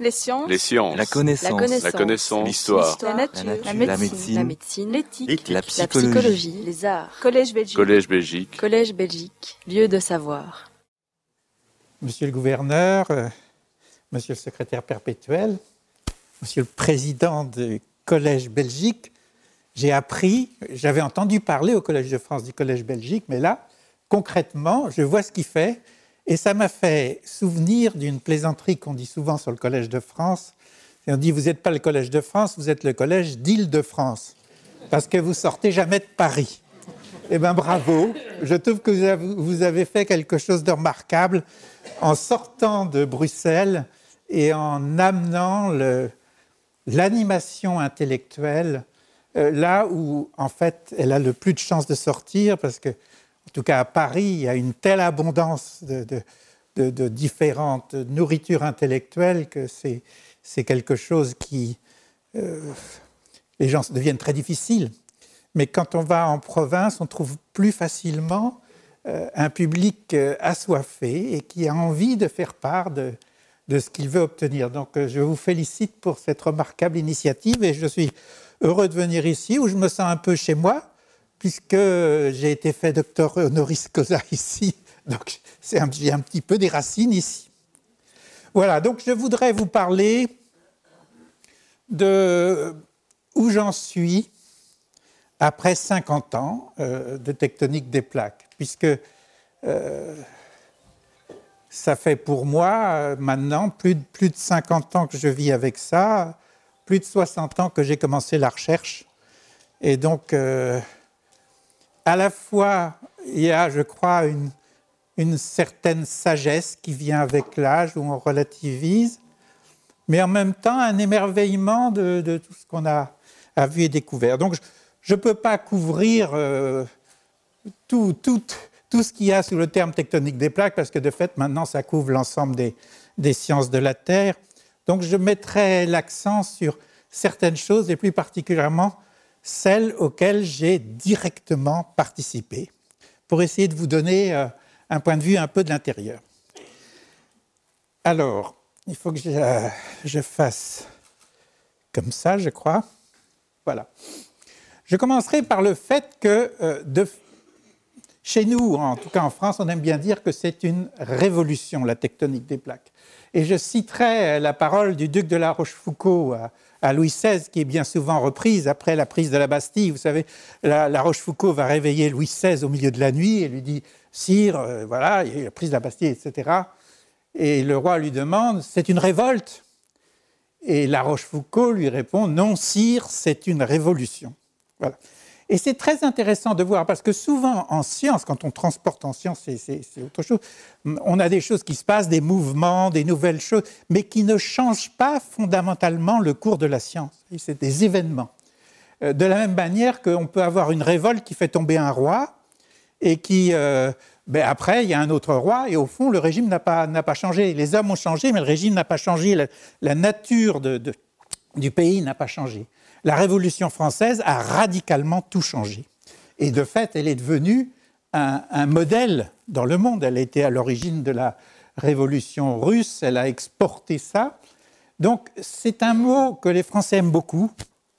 Les sciences. Les sciences. La connaissance. La connaissance. L'histoire. La nature. La La nature. médecine. La médecine. L'éthique. La La psychologie. psychologie. Les arts. Collège Belgique. Collège Belgique. Collège Belgique. Lieu de savoir. Monsieur le gouverneur, euh, monsieur le secrétaire perpétuel, monsieur le président du Collège Belgique, j'ai appris, j'avais entendu parler au Collège de France du Collège Belgique, mais là, concrètement, je vois ce qu'il fait, et ça m'a fait souvenir d'une plaisanterie qu'on dit souvent sur le Collège de France. On dit, vous n'êtes pas le Collège de France, vous êtes le Collège d'Île-de-France, parce que vous sortez jamais de Paris. Eh bien, bravo. Je trouve que vous avez, fait quelque chose de remarquable en sortant de Bruxelles et en amenant l'animation intellectuelle euh, là où, en fait, elle a le plus de chances de sortir, parce que, en tout cas à Paris, il y a une telle abondance de, différentes nourritures intellectuelles que c'est quelque chose qui. euh, les gens deviennent très difficiles. Mais quand on va en province, on trouve plus facilement euh, un public euh, assoiffé et qui a envie de faire part de, ce qu'il veut obtenir. Donc je vous félicite pour cette remarquable initiative et je suis heureux de venir ici où je me sens un peu chez moi puisque j'ai été fait docteur honoris causa ici. Donc j'ai un petit peu des racines ici. Voilà, donc je voudrais vous parler de où j'en suis après 50 ans euh, de tectonique des plaques, puisque euh, ça fait pour moi euh, maintenant plus de, plus de 50 ans que je vis avec ça, plus de 60 ans que j'ai commencé la recherche. Et donc, à la fois, il y a, je crois, une, certaine sagesse qui vient avec l'âge où on relativise, mais en même temps un émerveillement de, tout ce qu'on a, vu et découvert. Donc, je ne peux pas couvrir euh, tout ce qu'il y a sous le terme tectonique des plaques, parce que de fait, maintenant, ça couvre l'ensemble des, des sciences de la Terre. Donc, je mettrai l'accent sur certaines choses, et plus particulièrement celles auxquelles j'ai directement participé, pour essayer de vous donner euh, un point de vue un peu de l'intérieur. Alors, il faut que je, je fasse comme ça, je crois. Voilà. Je commencerai par le fait que euh, chez nous, en tout cas en France, on aime bien dire que c'est une révolution, la tectonique des plaques. Et je citerai la parole du duc de la Rochefoucauld à, Louis XVI, qui est bien souvent reprise après la prise de la Bastille. Vous savez, la, la Rochefoucauld va réveiller Louis XVI au milieu de la nuit et lui dit Sire, euh, voilà, il y a eu la prise de la Bastille, etc. Et le roi lui demande C'est une révolte? Et la Rochefoucauld lui répond Non, sire, c'est une révolution. Voilà. Et c'est très intéressant de voir, parce que souvent en science, quand on transporte en science, c'est- autre chose, on a des choses qui se passent, des mouvements, des nouvelles choses, mais qui ne changent pas fondamentalement le cours de la science. C'est des événements. Euh, De la même manière qu'on peut avoir une révolte qui fait tomber un roi, et qui, euh, ben après, il y a un autre roi, et au fond, le régime n'a pas, pas changé. Les hommes ont changé, mais le régime n'a pas changé. La, nature du pays n'a pas changé. La Révolution française a radicalement tout changé. Et de fait, elle est devenue un, modèle dans le monde. Elle a été à l'origine de la Révolution russe, elle a exporté ça. Donc, c'est un mot que les Français aiment beaucoup.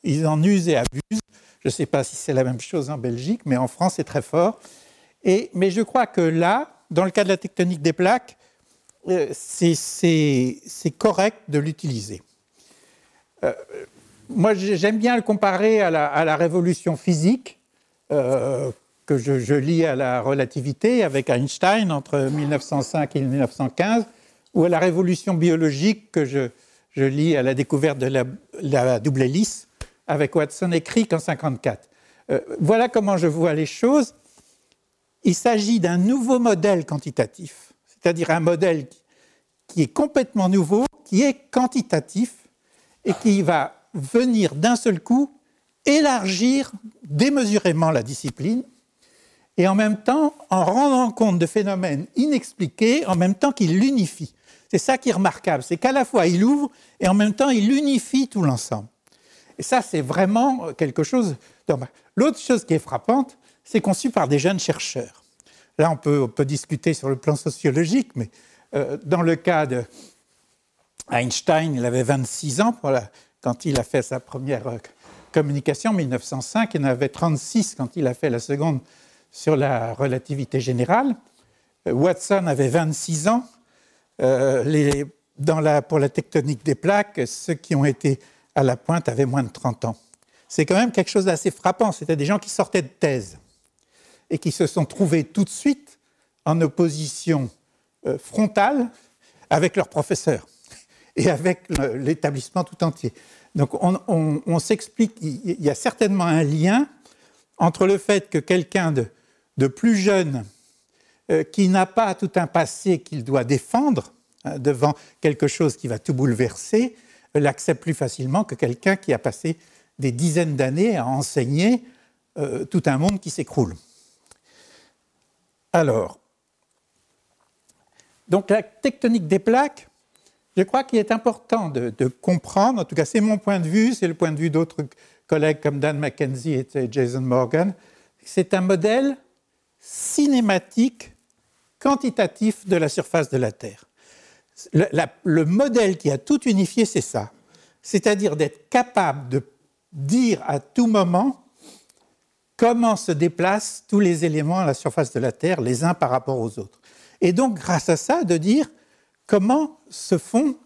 Ils en usent et abusent. Je ne sais pas si c'est la même chose en Belgique, mais en France, c'est très fort. Mais je crois que là, dans le cas de la tectonique des plaques, euh, c'est correct de l'utiliser. Euh, moi, j'ai- j'aime bien le comparer à la, révolution physique, euh, que je, lis à la relativité avec Einstein entre 1905 et 1915, ou à la révolution biologique que je, je lis à la découverte de la, double hélice avec Watson et Crick en 1954. Euh, voilà comment je vois les choses. Il s'agit d'un nouveau modèle quantitatif, c'est-à-dire un modèle qui est complètement nouveau, qui est quantitatif et qui va venir d'un seul coup élargir démesurément la discipline et en même temps en rendant compte de phénomènes inexpliqués en même temps qu'il l'unifie. C'est ça qui est remarquable, c'est qu'à la fois il ouvre et en même temps il unifie tout l'ensemble. Et ça, c'est vraiment quelque chose. L'autre chose qui est frappante, c'est conçu par des jeunes chercheurs. Là, on peut, on peut discuter sur le plan sociologique, mais euh, dans le cas de, Einstein, il avait 26 ans quand il a fait sa première euh, communication en 1905. Il en avait 36 quand il a fait la seconde sur la relativité générale. Euh, Watson avait 26 ans. Euh, pour la tectonique des plaques, ceux qui ont été à la pointe avaient moins de 30 ans. C'est quand même quelque chose d'assez frappant. C'était des gens qui sortaient de thèse et qui se sont trouvés tout de suite en opposition frontale avec leurs professeurs et avec l'établissement tout entier. Donc on, s'explique, il y a certainement un lien entre le fait que quelqu'un de, plus jeune, euh, qui n'a pas tout un passé qu'il doit défendre hein, devant quelque chose qui va tout bouleverser, l'accepte plus facilement que quelqu'un qui a passé des dizaines d'années à enseigner euh, tout un monde qui s'écroule. Alors, donc la tectonique des plaques, je crois qu'il est important de, comprendre, en tout cas c'est mon point de vue, c'est le point de vue d'autres collègues comme Dan McKenzie et Jason Morgan, c'est un modèle cinématique, quantitatif de la surface de la Terre. Le, le modèle qui a tout unifié, c'est ça. C'est-à-dire d'être capable de dire à tout moment comment se déplacent tous les éléments à la surface de la Terre, les uns par rapport aux autres. Et donc, grâce à ça, de dire comment se font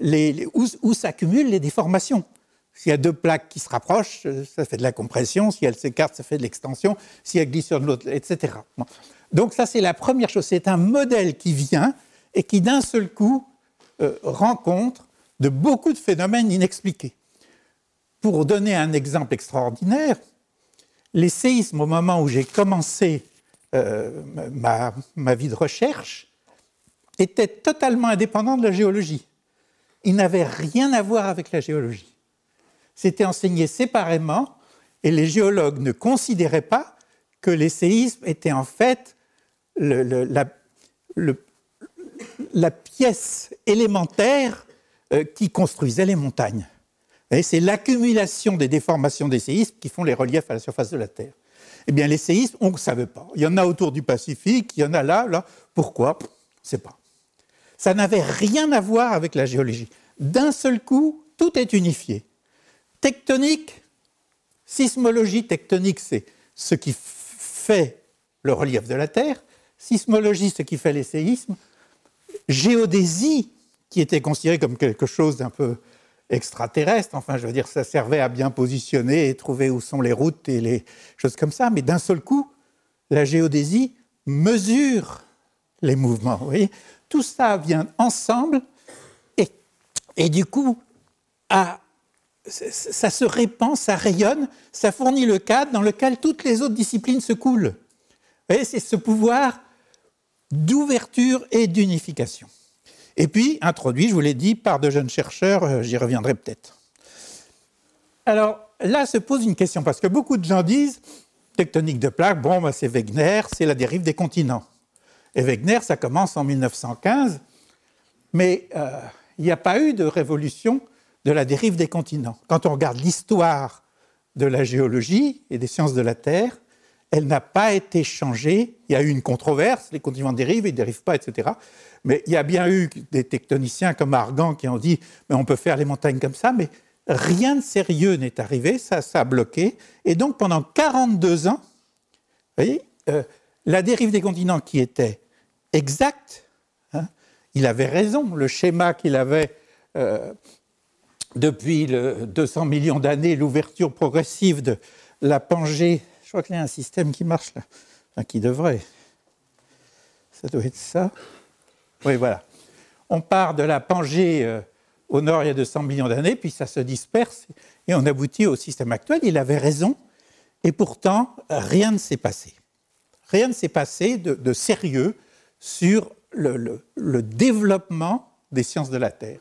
les, où, s'accumulent les déformations. S'il y a deux plaques qui se rapprochent, ça fait de la compression. Si elles s'écartent, ça fait de l'extension. Si elles glissent sur l'autre, etc. Donc ça, c'est la première chose. C'est un modèle qui vient et qui, d'un seul coup, euh, rencontre de beaucoup de phénomènes inexpliqués. Pour donner un exemple extraordinaire, les séismes, au moment où j'ai commencé euh, ma, ma, vie de recherche, était totalement indépendant de la géologie. Il n'avait rien à voir avec la géologie. C'était enseigné séparément et les géologues ne considéraient pas que les séismes étaient en fait la, pièce élémentaire euh, qui construisait les montagnes. C'est l'accumulation des déformations des séismes qui font les reliefs à la surface de la Terre. Eh bien, les séismes, on ne savait pas. Il y en a autour du Pacifique, il y en a là, là. Pourquoi? On ne sait pas. Ça n'avait rien à voir avec la géologie. D'un seul coup, tout est unifié. Tectonique, sismologie tectonique, c'est ce qui fait le relief de la Terre. Sismologie, ce qui fait les séismes. Géodésie, qui était considérée comme quelque chose d'un peu extraterrestre. Enfin, je veux dire, ça servait à bien positionner et trouver où sont les routes et les choses comme ça. Mais d'un seul coup, la géodésie mesure les mouvements. Vous voyez tout ça vient ensemble et, du coup, ça se répand, ça rayonne, ça fournit le cadre dans lequel toutes les autres disciplines se coulent. C'est ce pouvoir d'ouverture et d'unification. Et puis, introduit, je vous l'ai dit, par de jeunes chercheurs, euh, j'y reviendrai peut-être. Alors là se pose une question, parce que beaucoup de gens disent, tectonique de plaques, bon, bah, c'est Wegener, c'est la dérive des continents. Et Wegener, ça commence en 1915, mais euh, il n'y a pas eu de révolution de la dérive des continents. Quand on regarde l'histoire de la géologie et des sciences de la Terre, elle n'a pas été changée. Il y a eu une controverse, les continents dérivent, ils ne dérivent pas, etc. Mais il y a bien eu des tectoniciens comme Argan qui ont dit mais on peut faire les montagnes comme ça, mais rien de sérieux n'est arrivé, ça, a bloqué. Et donc pendant 42 ans, euh, la dérive des continents qui était exact. Hein. il avait raison. Le schéma qu'il avait euh, depuis le 200 millions d'années, l'ouverture progressive de la Pangée, je crois qu'il y a un système qui marche là, qui devrait. Ça doit être ça. Oui, voilà. On part de la Pangée euh, au nord il y a 200 millions d'années, puis ça se disperse et on aboutit au système actuel. Il avait raison, et pourtant, rien ne s'est passé. Rien ne s'est passé de sérieux sur le, développement des sciences de la Terre.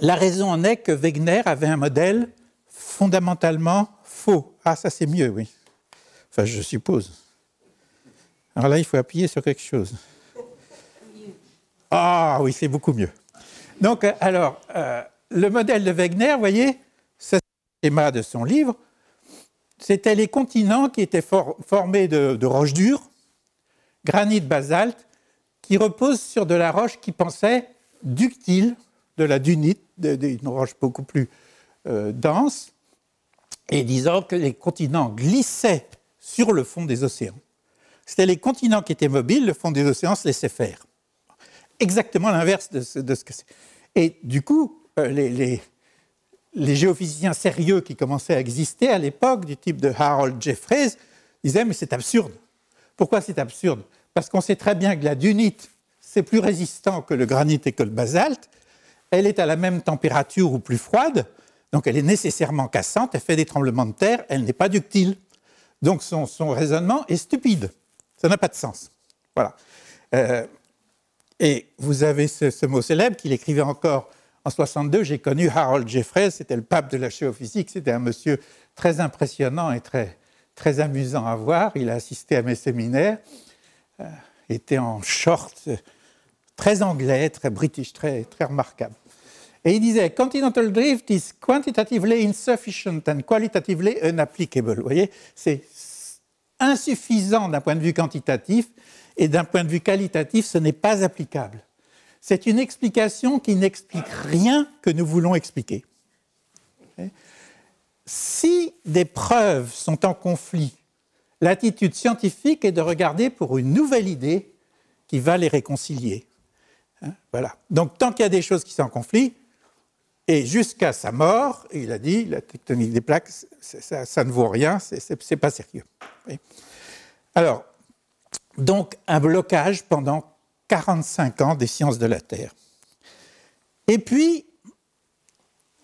La raison en est que Wegener avait un modèle fondamentalement faux. Ah, ça c'est mieux, oui. Enfin, je suppose. Alors là, il faut appuyer sur quelque chose. Ah oui, c'est beaucoup mieux. Donc, euh, alors, euh, le modèle de Wegener, vous voyez, le schéma de son livre, c'était les continents qui étaient formés de roches dures, granit basalte qui repose sur de la roche qui pensait ductile, de la dunite, d'une roche beaucoup plus euh, dense, et disant que les continents glissaient sur le fond des océans. C'était les continents qui étaient mobiles, le fond des océans se laissait faire. Exactement l'inverse de, ce, que c'est. Et du coup, euh, les, géophysiciens sérieux qui commençaient à exister à l'époque, du type de Harold Jeffreys, disaient Mais c'est absurde. Pourquoi c'est absurde? Parce qu'on sait très bien que la dunite, c'est plus résistant que le granit et que le basalte. Elle est à la même température ou plus froide, donc elle est nécessairement cassante, elle fait des tremblements de terre, elle n'est pas ductile. Donc son, raisonnement est stupide. Ça n'a pas de sens. Voilà. Euh, et vous avez ce, mot célèbre qu'il écrivait encore en 62. J'ai connu Harold Jeffreys, c'était le pape de la géophysique. C'était un monsieur très impressionnant et très, très amusant à voir. Il a assisté à mes séminaires, était en short, très anglais, très british, très, très remarquable. Et il disait Continental drift is quantitatively insufficient and qualitatively unapplicable. Vous voyez, c'est insuffisant d'un point de vue quantitatif et d'un point de vue qualitatif, ce n'est pas applicable. C'est une explication qui n'explique rien que nous voulons expliquer. Si des preuves sont en conflit, l'attitude scientifique est de regarder pour une nouvelle idée qui va les réconcilier. Hein, voilà. Donc tant qu'il y a des choses qui sont en conflit, et jusqu'à sa mort, il a dit, la tectonique des plaques, ça, ne vaut rien, c'est pas sérieux. Alors, donc un blocage pendant 45 ans des sciences de la Terre. Et puis,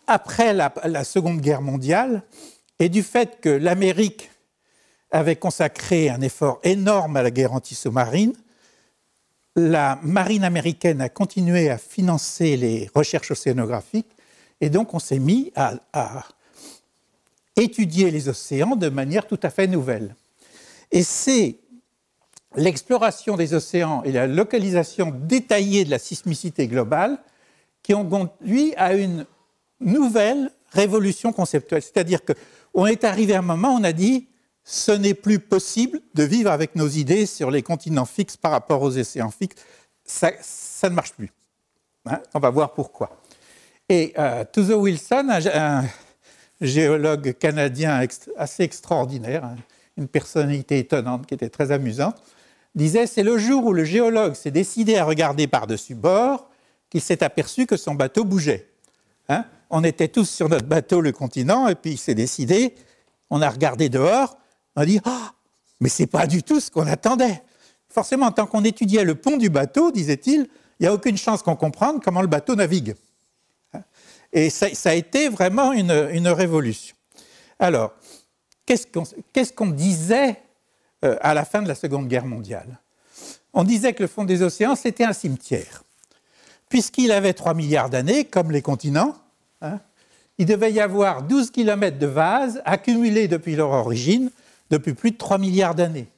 après la, la Seconde Guerre mondiale, et du fait que l'Amérique avait consacré un effort énorme à la guerre anti-sous-marine, la marine américaine a continué à financer les recherches océanographiques et donc on s'est mis à, étudier les océans de manière tout à fait nouvelle. Et c'est l'exploration des océans et la localisation détaillée de la sismicité globale qui ont conduit à une nouvelle révolution conceptuelle. C'est-à-dire qu'on est arrivé à un moment où on a dit ce n'est plus possible de vivre avec nos idées sur les continents fixes par rapport aux océans fixes. Ça, ne marche plus. Hein, on va voir pourquoi. Et euh, Tuzo Wilson, un, géologue canadien assez extraordinaire, hein, une personnalité étonnante qui était très amusante, disait c'est le jour où le géologue s'est décidé à regarder par-dessus bord qu'il s'est aperçu que son bateau bougeait. Hein. on était tous sur notre bateau, le continent, et puis il s'est décidé, on a regardé dehors, on a dit ah, mais c'est pas du tout ce qu'on attendait. Forcément, tant qu'on étudiait le pont du bateau, disait-il, il n'y a aucune chance qu'on comprenne comment le bateau navigue. Et ça, a été vraiment une, révolution. Alors, qu'est-ce qu'on disait euh, à la fin de la Seconde Guerre mondiale? On disait que le fond des océans, c'était un cimetière. Puisqu'il avait 3 milliards d'années, comme les continents, hein, il devait y avoir 12 km de vase accumulés depuis leur origine, depuis plus de 3 milliards d'années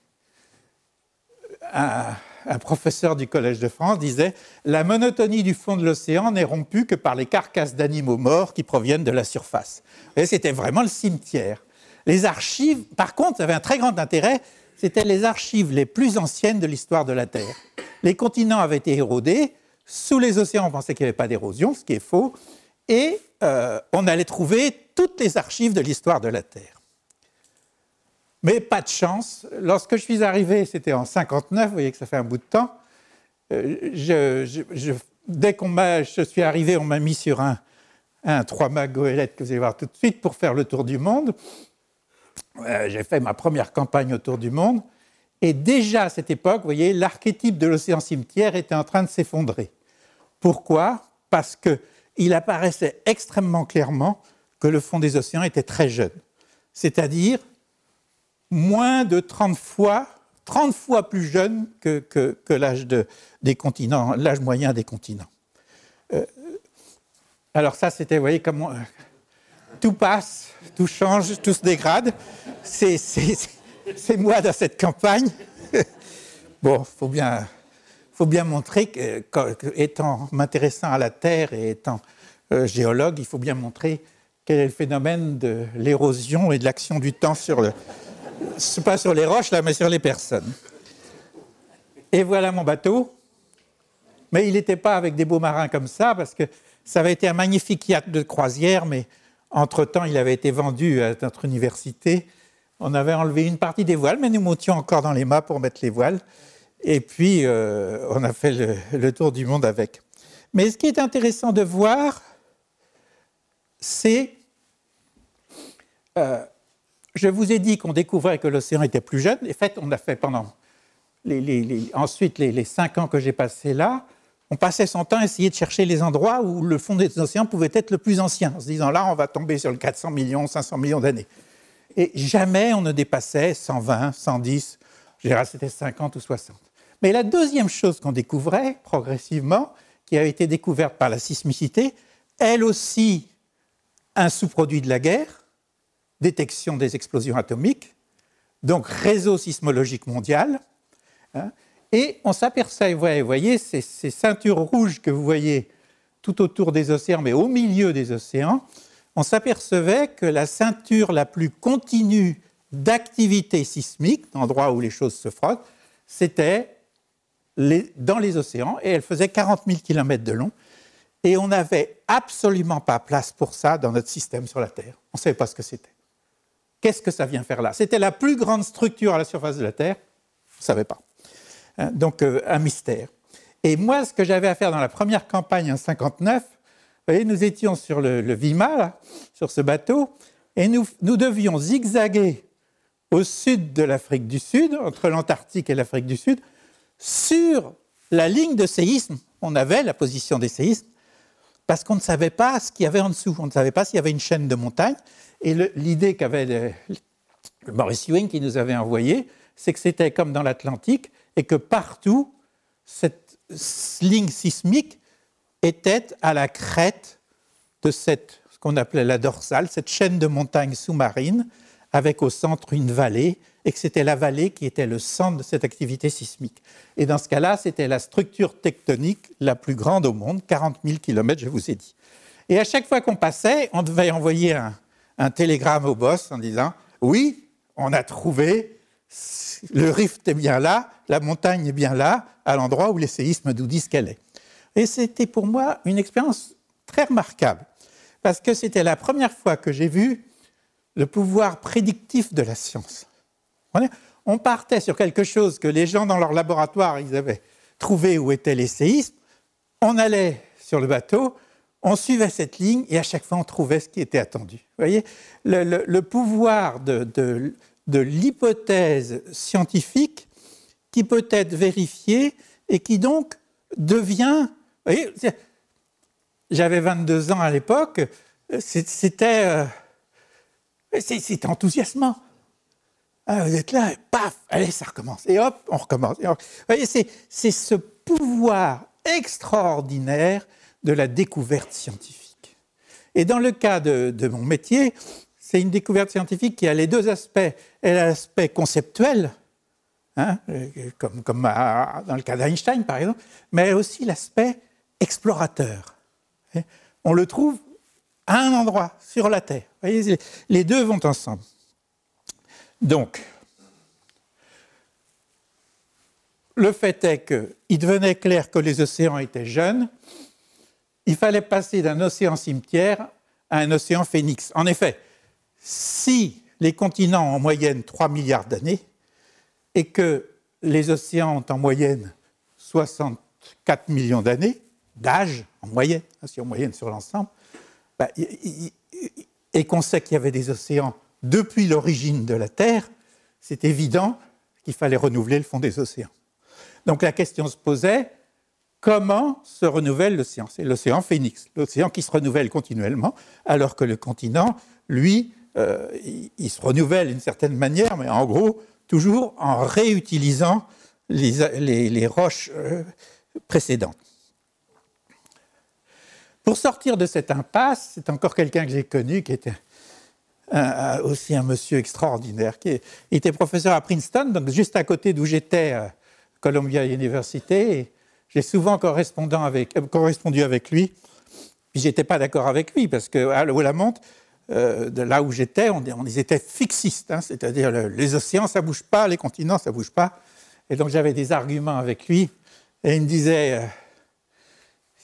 un professeur du Collège de France disait La monotonie du fond de l'océan n'est rompue que par les carcasses d'animaux morts qui proviennent de la surface. C'était vraiment le cimetière. Les archives, par contre, avaient un très grand intérêt c'était les archives les plus anciennes de l'histoire de la Terre. Les continents avaient été érodés, sous les océans, on pensait qu'il n'y avait pas d'érosion, ce qui est faux, et euh, on allait trouver toutes les archives de l'histoire de la Terre. Mais pas de chance. Lorsque je suis arrivé, c'était en 59, vous voyez que ça fait un bout de temps. Euh, dès qu'on m'a, je suis arrivé, on m'a mis sur un, un 3 mâts goélette que vous allez voir tout de suite pour faire le tour du monde. Euh, j'ai fait ma première campagne autour du monde. Et déjà à cette époque, vous voyez, l'archétype de l'océan cimetière était en train de s'effondrer. Pourquoi? Parce qu'il apparaissait extrêmement clairement que le fond des océans était très jeune. C'est-à-dire moins de 30 fois, 30 fois plus jeune que, l'âge moyen des continents. Euh, alors ça, c'était, vous voyez, comment euh, tout passe, tout change, tout se dégrade. C'est, moi dans cette campagne. bon, faut bien, faut bien montrer que, étant m'intéressant à la Terre et étant euh, géologue, il faut bien montrer quel est le phénomène de l'érosion et de l'action du temps sur le, c'est pas sur les roches là, mais sur les personnes. Et voilà mon bateau. Mais il n'était pas avec des beaux marins comme ça, parce que ça avait été un magnifique yacht de croisière, mais entre-temps, il avait été vendu à notre université. On avait enlevé une partie des voiles, mais nous montions encore dans les mâts pour mettre les voiles. Et puis, euh, on a fait le, tour du monde avec. Mais ce qui est intéressant de voir, c'est... Euh, je vous ai dit qu'on découvrait que l'océan était plus jeune. En fait, on a fait pendant ensuite les, cinq ans que j'ai passés là, on passait son temps à essayer de chercher les endroits où le fond des océans pouvait être le plus ancien, en se disant là, on va tomber sur le 400 millions, 500 millions d'années. Et jamais on ne dépassait 120, 110, je dirais c'était 50 ou 60. Mais la deuxième chose qu'on découvrait progressivement, qui a été découverte par la sismicité, elle aussi un sous-produit de la guerre, détection des explosions atomiques, donc réseau sismologique mondial, Hein. et on s'aperçoit, vous voyez, ces, ceintures rouges que vous voyez tout autour des océans, mais au milieu des océans, on s'apercevait que la ceinture la plus continue d'activité sismique, d'endroits où les choses se frottent, c'était dans les océans, et elle faisait 40 000 km de long. Et on n'avait absolument pas place pour ça dans notre système sur la Terre. On ne savait pas ce que c'était. Qu'est-ce que ça vient faire là? C'était la plus grande structure à la surface de la Terre. On ne savait pas. Hein, donc euh, un mystère. Et moi, ce que j'avais à faire dans la première campagne en 59, vous voyez, nous étions sur le, Vima, sur ce bateau, et nous, nous devions zigzaguer au sud de l'Afrique du Sud, entre l'Antarctique et l'Afrique du Sud, sur la ligne de séisme. On avait la position des séismes, parce qu'on ne savait pas ce qu'il y avait en dessous. On ne savait pas s'il y avait une chaîne de montagnes. Et l'idée qu'avait Maurice Ewing qui nous avait envoyé, c'est que c'était comme dans l'Atlantique, et que partout, cette ligne sismique était à la crête de cette, ce qu'on appelait la dorsale, cette chaîne de montagnes sous-marines, avec au centre une vallée, et que c'était la vallée qui était le centre de cette activité sismique. Et dans ce cas-là, c'était la structure tectonique la plus grande au monde, 40 000 km, je vous ai dit. Et à chaque fois qu'on passait, on devait envoyer un, un télégramme au boss en disant Oui, on a trouvé le rift est bien là, la montagne est bien là, à l'endroit où les séismes nous disent qu'elle est. Et c'était pour moi une expérience très remarquable, parce que c'était la première fois que j'ai vu le pouvoir prédictif de la science. On partait sur quelque chose que les gens dans leur laboratoire ils avaient trouvé où étaient les séismes, on allait sur le bateau, on suivait cette ligne et à chaque fois on trouvait ce qui était attendu. Vous voyez, le, pouvoir de, l'hypothèse scientifique qui peut être vérifiée et qui donc devient... J'avais 22 ans à l'époque, c'était euh, enthousiasmant. Ah, vous êtes là, paf, allez, ça recommence. Et hop, on recommence. Vous voyez, c'est ce pouvoir extraordinaire de la découverte scientifique. Et dans le cas de, mon métier, c'est une découverte scientifique qui a les deux aspects. Elle a l'aspect conceptuel, hein, comme, comme dans le cas d'Einstein par exemple, mais aussi l'aspect explorateur. On le trouve à un endroit, sur la Terre. voyez, les deux vont ensemble. Donc, le fait est qu'il devenait clair que les océans étaient jeunes. Il fallait passer d'un océan cimetière à un océan phénix. En effet, si les continents ont en moyenne 3 milliards d'années et que les océans ont en moyenne 64 millions d'années d'âge, en moyenne, hein, si en moyenne sur l'ensemble, bah, et qu'on sait qu'il y avait des océans depuis l'origine de la Terre, c'est évident qu'il fallait renouveler le fond des océans. Donc la question se posait, comment se renouvelle l'océan? C'est l'océan phénix, l'océan qui se renouvelle continuellement, alors que le continent, lui, euh, il, se renouvelle d'une certaine manière, mais en gros, toujours en réutilisant les, roches euh, précédentes. Pour sortir de cette impasse, c'est encore quelqu'un que j'ai connu qui était aussi un monsieur extraordinaire, qui était professeur à Princeton, donc juste à côté d'où j'étais, à Columbia University. J'ai souvent euh, correspondu avec lui. Puis j'étais pas d'accord avec lui parce que à Lamont, euh, de là où j'étais, on, on, était fixistes, hein, c'est-à-dire les océans, ça bouge pas, les continents, ça bouge pas. Et donc j'avais des arguments avec lui, et il me disait,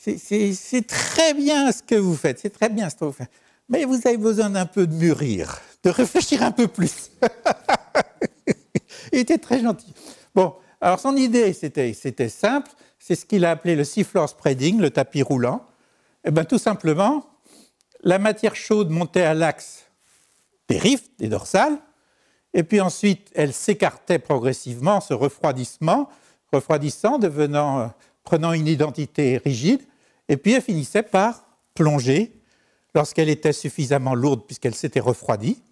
euh, c'est très bien ce que vous faites, c'est très bien ce que vous faites. Mais vous avez besoin d'un peu de mûrir, de réfléchir un peu plus. Il était très gentil. Bon, alors son idée, c'était simple, c'est ce qu'il a appelé le seafloor spreading, le tapis roulant. Eh bien tout simplement, la matière chaude montait à l'axe des rifts, des dorsales, et puis ensuite elle s'écartait progressivement, ce refroidissement, refroidissant, devenant, euh, prenant une identité rigide, et puis elle finissait par plonger lorsqu'elle était suffisamment lourde puisqu'elle s'était refroidie.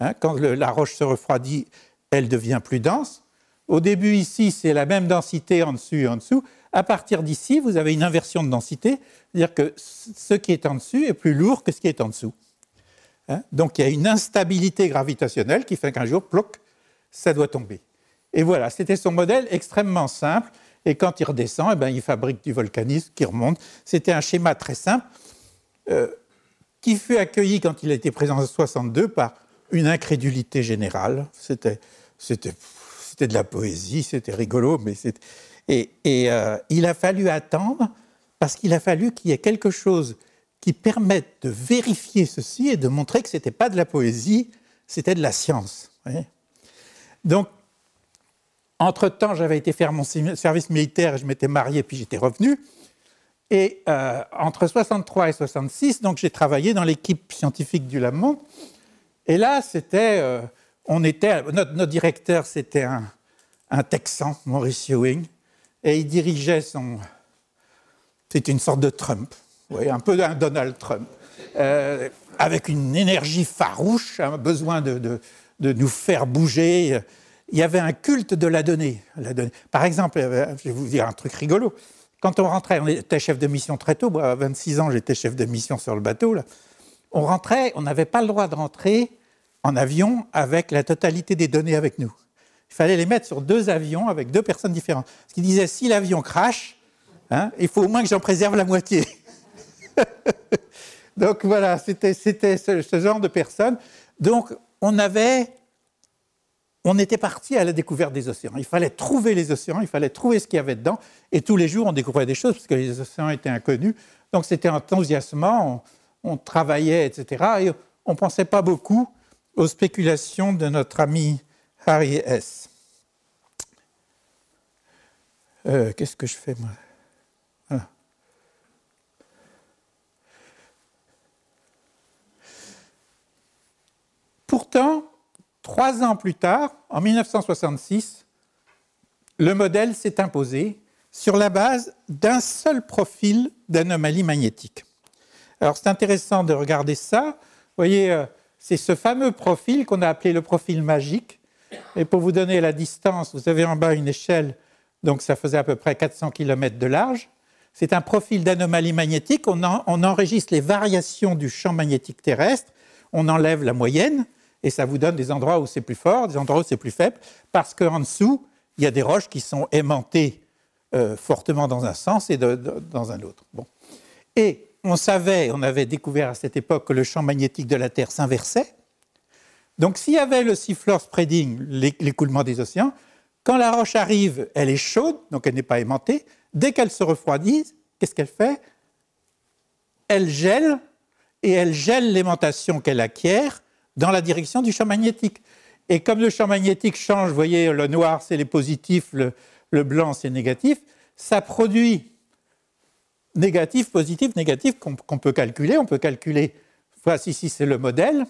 Hein, quand la roche se refroidit, elle devient plus dense. Au début, ici, c'est la même densité en dessus et en dessous. À partir d'ici, vous avez une inversion de densité, c'est-à-dire que ce qui est en dessus est plus lourd que ce qui est en dessous. Hein, donc il y a une instabilité gravitationnelle qui fait qu'un jour, ploc, ça doit tomber. Et voilà, c'était son modèle extrêmement simple. Et quand il redescend, eh ben, il fabrique du volcanisme qui remonte. C'était un schéma très simple euh, qui fut accueilli quand il a été présent en 62 par une incrédulité générale. C'était, c'était, c'était de la poésie, c'était rigolo, mais et euh, il a fallu attendre parce qu'il a fallu qu'il y ait quelque chose qui permette de vérifier ceci et de montrer que ce n'était pas de la poésie, c'était de la science. Donc, entre-temps, j'avais été faire mon service militaire, je m'étais marié, puis j'étais revenu. Et euh, entre 63 et 66, donc j'ai travaillé dans l'équipe scientifique du Lamont. Et là, c'était, euh, on était, notre, directeur, c'était un, Texan, Maurice Ewing, et il dirigeait son, c'était une sorte de Trump, oui, un peu un Donald Trump, euh, avec une énergie farouche, un besoin de, de, nous faire bouger il y avait un culte de la donnée. Par exemple, je vais vous dire un truc rigolo. Quand on rentrait, on était chef de mission très tôt, à 26 ans, j'étais chef de mission sur le bateau. On rentrait, on n'avait pas le droit de rentrer en avion avec la totalité des données avec nous. Il fallait les mettre sur deux avions avec deux personnes différentes. Ce qui disait, si l'avion crache, hein, il faut au moins que j'en préserve la moitié. Donc voilà, c'était ce, ce genre de personnes. Donc on avait on était parti à la découverte des océans. Il fallait trouver les océans, il fallait trouver ce qu'il y avait dedans. Et tous les jours, on découvrait des choses parce que les océans étaient inconnus. Donc c'était enthousiasmant, on, travaillait, etc. Et on ne pensait pas beaucoup aux spéculations de notre ami Harry S. Euh, qu'est-ce que je fais, moi? Pourtant, Trois ans plus tard, en 1966, le modèle s'est imposé sur la base d'un seul profil d'anomalie magnétique. Alors c'est intéressant de regarder ça. Vous voyez, euh, c'est ce fameux profil qu'on a appelé le profil magique. Et pour vous donner la distance, vous avez en bas une échelle, donc ça faisait à peu près 400 km de large. C'est un profil d'anomalie magnétique. On, on enregistre les variations du champ magnétique terrestre, on enlève la moyenne, et ça vous donne des endroits où c'est plus fort, des endroits où c'est plus faible, parce qu'en dessous, il y a des roches qui sont aimantées euh, fortement dans un sens et dans un autre. Bon. Et on savait, on avait découvert à cette époque que le champ magnétique de la Terre s'inversait. Donc s'il y avait le seafloor spreading, l'écoulement des océans, quand la roche arrive, elle est chaude, donc elle n'est pas aimantée. Dès qu'elle se refroidit, qu'est-ce qu'elle fait? Elle gèle, et elle gèle l'aimantation qu'elle acquiert, dans la direction du champ magnétique. Et comme le champ magnétique change, vous voyez, le noir c'est les positifs, le, blanc c'est négatif, ça produit négatif, positif, négatif qu'on peut calculer. On peut calculer, voici ici c'est le modèle.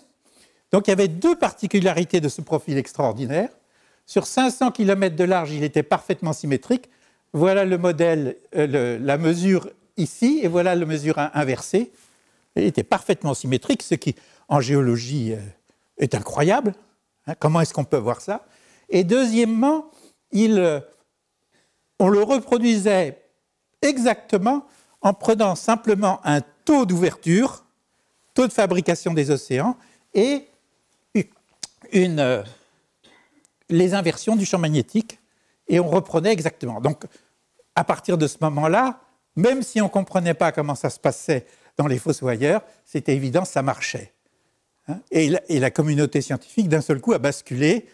Donc il y avait deux particularités de ce profil extraordinaire. Sur 500 km de large, il était parfaitement symétrique. Voilà le modèle, euh, la mesure ici, et voilà la mesure inversée. Il était parfaitement symétrique, ce qui, en géologie, euh, est incroyable. Hein, comment est-ce qu'on peut voir ça? Et deuxièmement, euh, on le reproduisait exactement en prenant simplement un taux d'ouverture, taux de fabrication des océans et euh, les inversions du champ magnétique, et on reprenait exactement. Donc, à partir de ce moment-là, même si on ne comprenait pas comment ça se passait dans les fossoyeurs, c'était évident, ça marchait. Hein, et la, communauté scientifique, d'un seul coup, a basculé.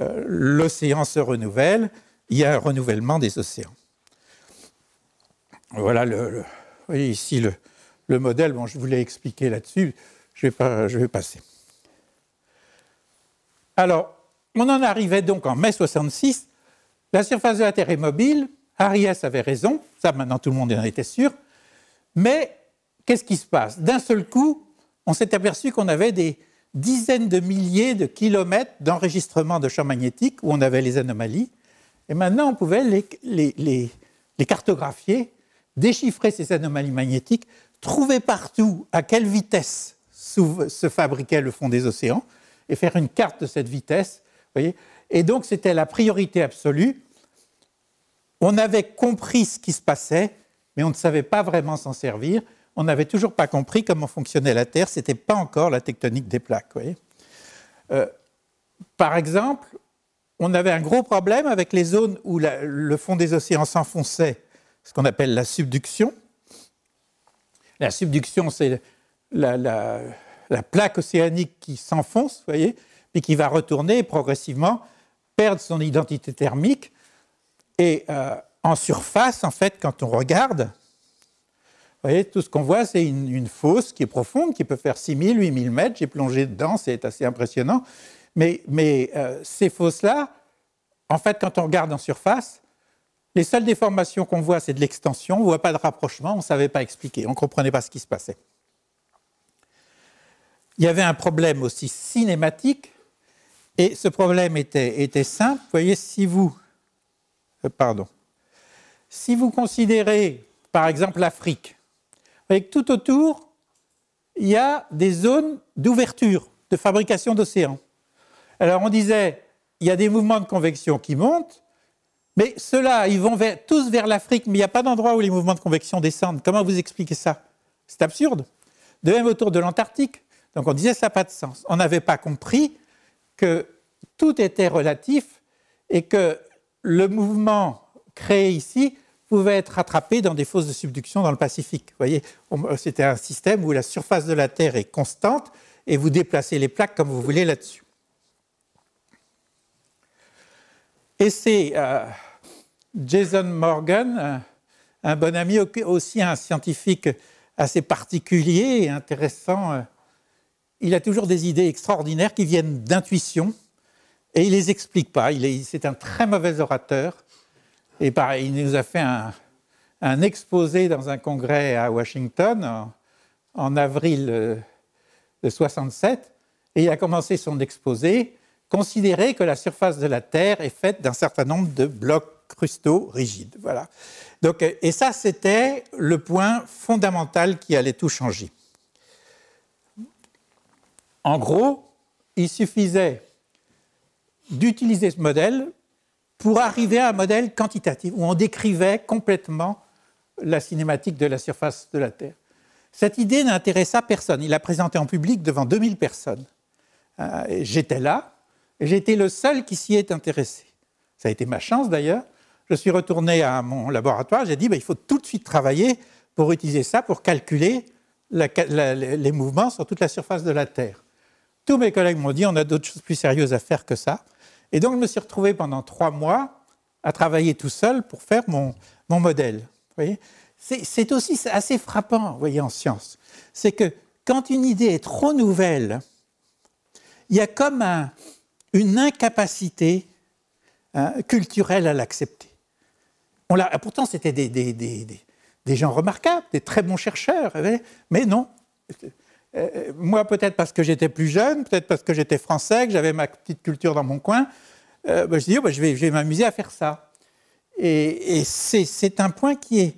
Euh, l'océan se renouvelle, il y a un renouvellement des océans. Voilà le, voyez ici le, le modèle, bon, je vous l'ai expliqué là-dessus, je, vais je vais passer. Alors, on en arrivait donc en mai 66, la surface de la Terre est mobile, Ariès avait raison, ça maintenant tout le monde en était sûr, mais qu'est-ce qui se passe? D'un seul coup, on s'est aperçu qu'on avait des dizaines de milliers de kilomètres d'enregistrement de champs magnétiques où on avait les anomalies, et maintenant on pouvait les, cartographier, déchiffrer ces anomalies magnétiques, trouver partout à quelle vitesse se fabriquait le fond des océans, et faire une carte de cette vitesse. Voyez et donc c'était la priorité absolue. On avait compris ce qui se passait, mais on ne savait pas vraiment s'en servir. On n'avait toujours pas compris comment fonctionnait la Terre. Ce n'était pas encore la tectonique des plaques. Euh, par exemple, on avait un gros problème avec les zones où le fond des océans s'enfonçait, ce qu'on appelle la subduction. La subduction, c'est la, la, plaque océanique qui s'enfonce, voyez, puis qui va retourner progressivement, perdre son identité thermique. Et euh, en surface, en fait, quand on regarde, vous voyez, tout ce qu'on voit, c'est une, fosse qui est profonde, qui peut faire 6000, 8000 mètres. J'ai plongé dedans, c'est assez impressionnant. Mais, euh, ces fosses-là, en fait, quand on regarde en surface, les seules déformations qu'on voit, c'est de l'extension. On ne voit pas de rapprochement, on ne savait pas expliquer, on ne comprenait pas ce qui se passait. Il y avait un problème aussi cinématique, et ce problème était, était simple. Vous voyez, si vous, euh, pardon, si vous considérez, par exemple, l'Afrique, avec tout autour, il y a des zones d'ouverture, de fabrication d'océans. Alors on disait, il y a des mouvements de convection qui montent, mais ceux-là, ils vont tous vers l'Afrique, mais il n'y a pas d'endroit où les mouvements de convection descendent. Comment vous expliquez ça? C'est absurde. De même autour de l'Antarctique. Donc on disait ça n'a pas de sens. On n'avait pas compris que tout était relatif et que le mouvement créé ici pouvait être rattrapé dans des fosses de subduction dans le Pacifique. Vous voyez, c'était un système où la surface de la Terre est constante et vous déplacez les plaques comme vous voulez là-dessus. Et c'est euh, Jason Morgan, euh, un bon ami, aussi un scientifique assez particulier et intéressant. Euh, il a toujours des idées extraordinaires qui viennent d'intuition et il ne les explique pas. C'est un très mauvais orateur et pareil, il nous a fait un, exposé dans un congrès à Washington en, avril euh, de 67. Et il a commencé son exposé considérer que la surface de la Terre est faite d'un certain nombre de blocs crustaux rigides. Voilà. Donc, et ça, c'était le point fondamental qui allait tout changer. En gros, il suffisait d'utiliser ce modèle pour arriver à un modèle quantitatif où on décrivait complètement la cinématique de la surface de la Terre. Cette idée n'intéressa personne. Il l'a présenté en public devant 2000 personnes. Euh, j'étais là, et été le seul qui s'y est intéressé. Ça a été ma chance d'ailleurs. Je suis retourné à mon laboratoire, j'ai dit bah, il faut tout de suite travailler pour utiliser ça pour calculer les mouvements sur toute la surface de la Terre. Tous mes collègues m'ont dit on a d'autres choses plus sérieuses à faire que ça. Et donc, je me suis retrouvé pendant trois mois à travailler tout seul pour faire mon, mon modèle. C'est aussi assez frappant, vous voyez, en science. C'est que quand une idée est trop nouvelle, il y a comme une incapacité hein, culturelle à l'accepter. Pourtant, c'était des, des, des, des, gens remarquables, des très bons chercheurs, mais non. Euh, moi, peut-être parce que j'étais plus jeune, peut-être parce que j'étais français, que j'avais ma petite culture dans mon coin, euh, bah, je dis, oh, bah, je vais, m'amuser à faire ça. Et, c'est un point qui est,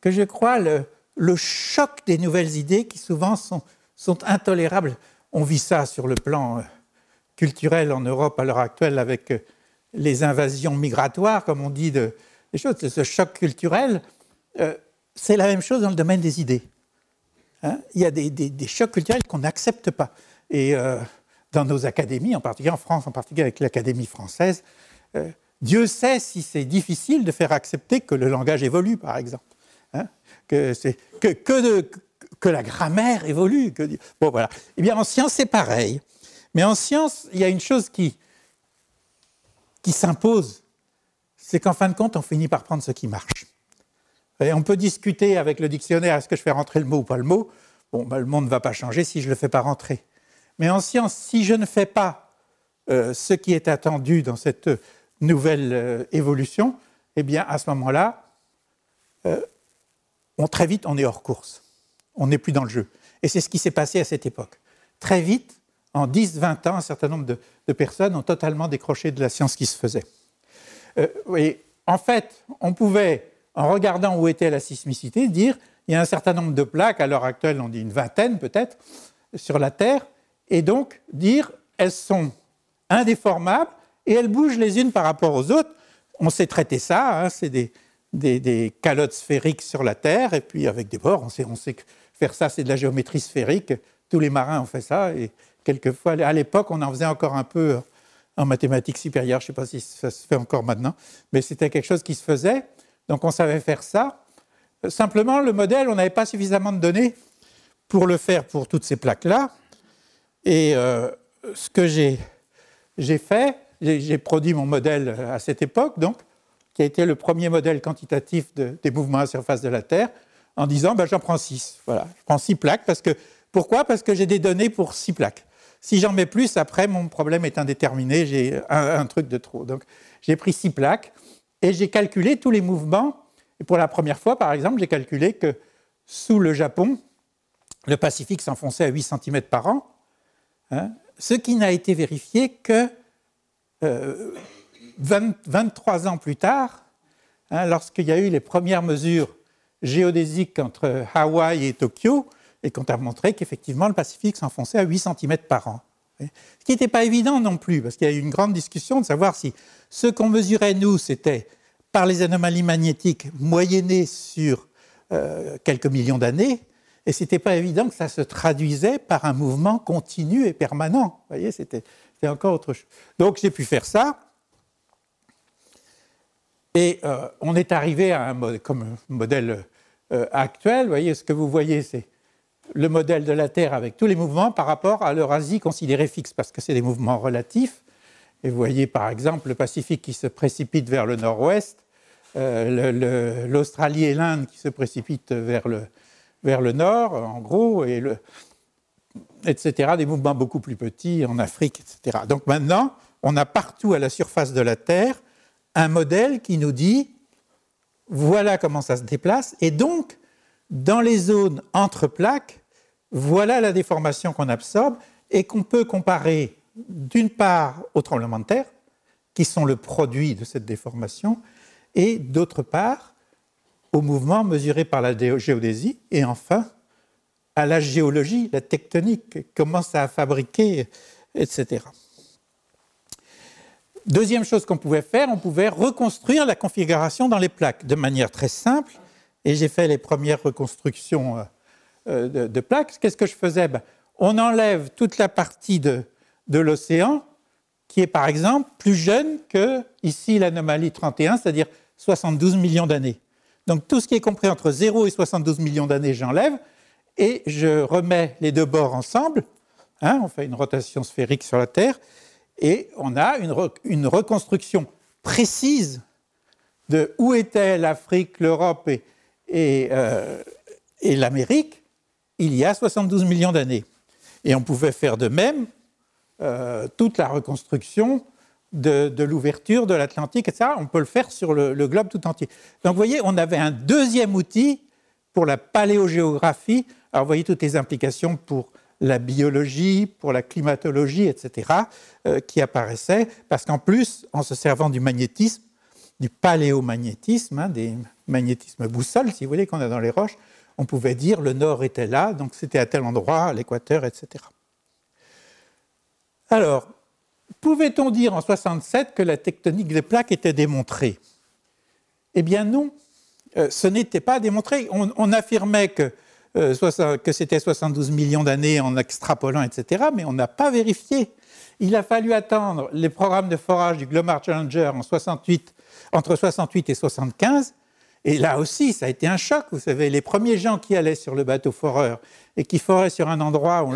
que je crois, le, choc des nouvelles idées qui souvent sont, intolérables. On vit ça sur le plan euh, culturel en Europe à l'heure actuelle avec les invasions migratoires, comme on dit, de, des choses, ce choc culturel. c'est la même chose dans le domaine des idées. Hein, il y a des, chocs culturels qu'on n'accepte pas. Et euh, dans nos académies, en particulier en France, en particulier avec l'Académie française, euh, Dieu sait si c'est difficile de faire accepter que le langage évolue, par exemple. Hein, que, la grammaire évolue. Bon, voilà. Eh bien, en science, c'est pareil. Mais en science, il y a une chose qui s'impose, c'est qu'en fin de compte, on finit par prendre ce qui marche. On peut discuter avec le dictionnaire, est-ce que je fais rentrer le mot ou pas le mot? Bon, ben, le monde ne va pas changer si je ne le fais pas rentrer. Mais en science, si je ne fais pas euh, ce qui est attendu dans cette nouvelle euh, évolution, eh bien, à ce moment-là, euh, très vite, on est hors course. On n'est plus dans le jeu. Et c'est ce qui s'est passé à cette époque. Très vite, en 10-20 ans, un certain nombre de, personnes ont totalement décroché de la science qui se faisait. en fait, on pouvait en regardant où était la sismicité, dire il y a un certain nombre de plaques, à l'heure actuelle on dit une vingtaine peut-être, sur la Terre, et donc dire elles sont indéformables et elles bougent les unes par rapport aux autres. On sait traiter ça, hein, c'est des, calottes sphériques sur la Terre, et puis avec des bords, on sait, on sait faire ça, c'est de la géométrie sphérique. Tous les marins ont fait ça, et quelquefois, à l'époque, on en faisait encore un peu en mathématiques supérieures, je ne sais pas si ça se fait encore maintenant, mais c'était quelque chose qui se faisait. Donc on savait faire ça. Simplement, le modèle, on n'avait pas suffisamment de données pour le faire pour toutes ces plaques-là. Et euh, ce que j'ai fait, j'ai produit mon modèle à cette époque, donc, qui a été le premier modèle quantitatif des mouvements à la surface de la Terre, en disant ben, j'en prends six. Voilà, je prends six plaques. Parce que, pourquoi? Parce que j'ai des données pour six plaques. Si j'en mets plus, après, mon problème est indéterminé, j'ai un, un, truc de trop. Donc, j'ai pris six plaques et j'ai calculé tous les mouvements. Et pour la première fois, par exemple, j'ai calculé que sous le Japon, le Pacifique s'enfonçait à 8 cm par an, hein, ce qui n'a été vérifié que 23 euh, ans plus tard, hein, lorsqu'il y a eu les premières mesures géodésiques entre Hawaï et Tokyo, et qu'on a montré qu'effectivement le Pacifique s'enfonçait à 8 cm par an. Ce qui n'était pas évident non plus, parce qu'il y a eu une grande discussion de savoir si ce qu'on mesurait, nous, c'était par les anomalies magnétiques moyennées sur euh, quelques millions d'années, et ce n'était pas évident que ça se traduisait par un mouvement continu et permanent. Vous voyez, c'était encore autre chose. Donc j'ai pu faire ça. Et euh, on est arrivé à un comme modèle euh, actuel. Vous voyez, ce que vous voyez, c'est le modèle de la Terre avec tous les mouvements par rapport à l'Eurasie considérée fixe, parce que c'est des mouvements relatifs. Et vous voyez par exemple le Pacifique qui se précipite vers le nord-ouest, euh, l'Australie et l'Inde qui se précipitent vers le, vers le nord, en gros, et etc. Des mouvements beaucoup plus petits en Afrique, etc. Donc maintenant, on a partout à la surface de la Terre un modèle qui nous dit voilà comment ça se déplace, et donc dans les zones entre plaques, voilà la déformation qu'on absorbe et qu'on peut comparer d'une part aux tremblements de terre, qui sont le produit de cette déformation, et d'autre part aux mouvements mesurés par la géodésie, et enfin à la géologie, la tectonique, comment ça a fabriqué, etc. Deuxième chose qu'on pouvait faire, on pouvait reconstruire la configuration dans les plaques de manière très simple, et j'ai fait les premières reconstructions euh, euh, de, plaques. Qu'est-ce que je faisais? Ben, On enlève toute la partie de, de l'océan qui est par exemple plus jeune que ici l'anomalie 31, c'est-à-dire 72 millions d'années. Donc tout ce qui est compris entre 0 et 72 millions d'années, j'enlève et je remets les deux bords ensemble. Hein, on fait une rotation sphérique sur la Terre et on a une, une reconstruction précise de où était l'Afrique, l'Europe et, et, euh, et l'Amérique il y a 72 millions d'années. Et on pouvait faire de même euh, toute la reconstruction de, l'ouverture de l'Atlantique, etc. On peut le faire sur le, globe tout entier. Donc vous voyez, on avait un deuxième outil pour la paléogéographie. Alors vous voyez toutes les implications pour la biologie, pour la climatologie, etc., euh, qui apparaissaient, parce qu'en plus, en se servant du magnétisme, du paléomagnétisme, hein, des magnétismes boussoles, si vous voulez, qu'on a dans les roches, on pouvait dire le nord était là, donc c'était à tel endroit, à l'équateur, etc. Alors, pouvait-on dire en 67 que la tectonique des plaques était démontrée? Eh bien non, euh, ce n'était pas démontré. On, affirmait que, euh, c'était 72 millions d'années en extrapolant, etc., mais on n'a pas vérifié. Il a fallu attendre les programmes de forage du Glomar Challenger en 68, entre 68 et 75. Et là aussi, ça a été un choc. Vous savez, les premiers gens qui allaient sur le bateau foreur et qui foraient sur un endroit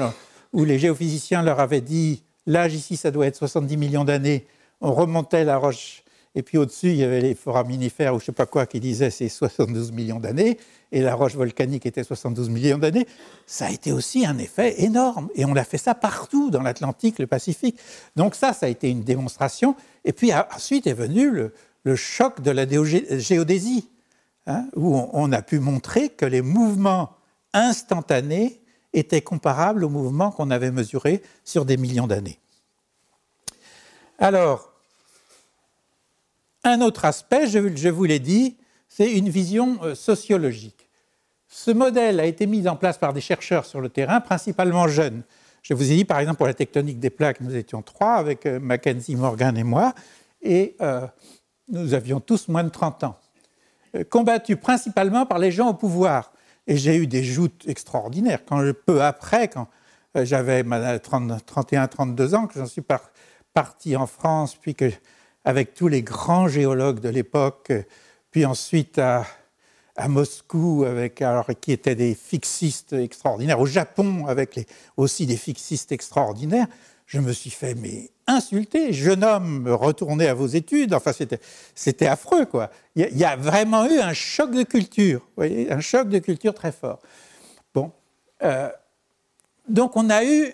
où les géophysiciens leur avaient dit L'âge ici, ça doit être 70 millions d'années. On remontait la roche et puis au-dessus, il y avait les foraminifères ou je ne sais pas quoi qui disaient c'est 72 millions d'années, et la roche volcanique était 72 millions d'années. Ça a été aussi un effet énorme, et on a fait ça partout dans l'Atlantique, le Pacifique. Donc ça, ça a été une démonstration. Et puis ensuite est venu le, choc de la géodésie, hein, où on a pu montrer que les mouvements instantanés étaient comparables aux mouvements qu'on avait mesurés sur des millions d'années. Alors, un autre aspect, je, vous l'ai dit, c'est une vision euh, sociologique. Ce modèle a été mis en place par des chercheurs sur le terrain, principalement jeunes. Je vous ai dit, par exemple, pour la tectonique des plaques, nous étions trois, avec euh, Mackenzie Morgan et moi, et euh, nous avions tous moins de 30 ans. combattus principalement par les gens au pouvoir. Et j'ai eu des joutes extraordinaires. Quand peu après, quand j'avais 31-32 ans, que j'en suis parti en France, puis avec tous les grands géologues de l'époque, puis ensuite à, Moscou, avec, qui étaient des fixistes extraordinaires, au Japon, avec les, aussi des fixistes extraordinaires, je me suis fait insulter, jeune homme, retournez à vos études. Enfin, c'était affreux, quoi. Il y, a, vraiment eu un choc de culture, vous voyez, un choc de culture très fort. Bon, euh, donc on a eu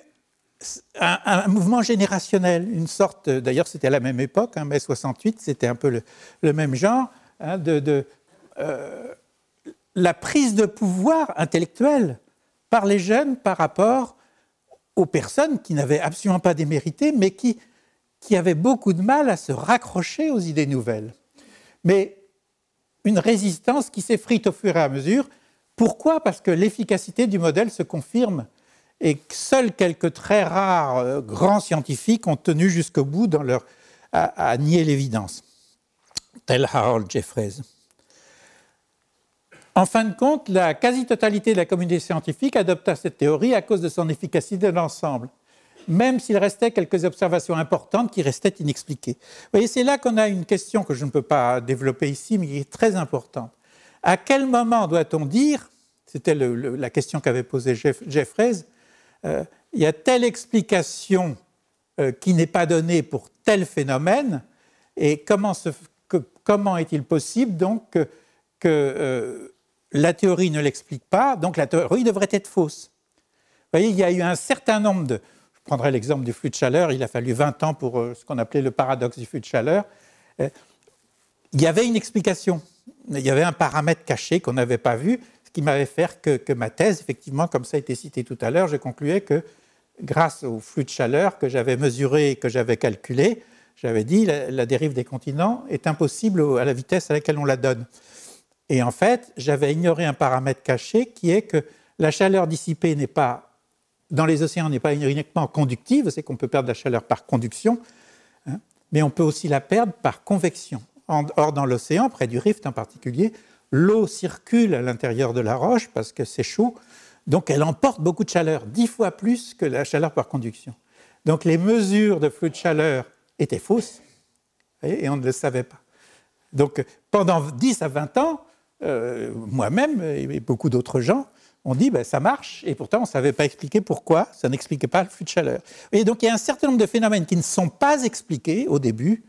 un, mouvement générationnel, une sorte, d'ailleurs c'était à la même époque, hein, mai 68, c'était un peu le, même genre, hein, de, euh, la prise de pouvoir intellectuel par les jeunes par rapport aux personnes qui n'avaient absolument pas démérité, mais qui, qui avaient beaucoup de mal à se raccrocher aux idées nouvelles. Mais une résistance qui s'effrite au fur et à mesure. Pourquoi? Parce que l'efficacité du modèle se confirme et seuls quelques très rares euh, grands scientifiques ont tenu jusqu'au bout dans leur, à, nier l'évidence, tel Harold Jeffreys. En fin de compte, la quasi-totalité de la communauté scientifique adopta cette théorie à cause de son efficacité d'ensemble, même s'il restait quelques observations importantes qui restaient inexpliquées. Vous voyez, c'est là qu'on a une question que je ne peux pas développer ici, mais qui est très importante. À quel moment doit-on dire, c'était la question qu'avait posée Jeff, Jeffreys, euh, il y a telle explication euh, qui n'est pas donnée pour tel phénomène, et comment, est-il possible donc que, euh, la théorie ne l'explique pas, donc la théorie devrait être fausse Vous voyez, il y a eu un certain nombre de... Prendrai l'exemple du flux de chaleur, il a fallu 20 ans pour ce qu'on appelait le paradoxe du flux de chaleur. il y avait une explication, il y avait un paramètre caché qu'on n'avait pas vu, ce qui m'avait fait que, ma thèse, effectivement, comme ça a été cité tout à l'heure, je concluais que grâce au flux de chaleur que j'avais mesuré et que j'avais calculé, j'avais dit la, la dérive des continents est impossible à la vitesse à laquelle on la donne. Et en fait, j'avais ignoré un paramètre caché qui est que la chaleur dissipée n'est pas dans les océans n'est pas uniquement conductive, c'est qu'on peut perdre la chaleur par conduction, hein, mais on peut aussi la perdre par convection. Or, dans l'océan, près du rift en particulier, l'eau circule à l'intérieur de la roche parce que c'est chaud, donc elle emporte beaucoup de chaleur, dix fois plus que la chaleur par conduction. Donc les mesures de flux de chaleur étaient fausses, et on ne le savait pas. Donc pendant 10 à 20 ans, euh, moi-même et beaucoup d'autres gens, on dit ben, ça marche, et pourtant on ne savait pas expliquer pourquoi, ça n'expliquait pas le flux de chaleur. Et donc il y a un certain nombre de phénomènes qui ne sont pas expliqués au début,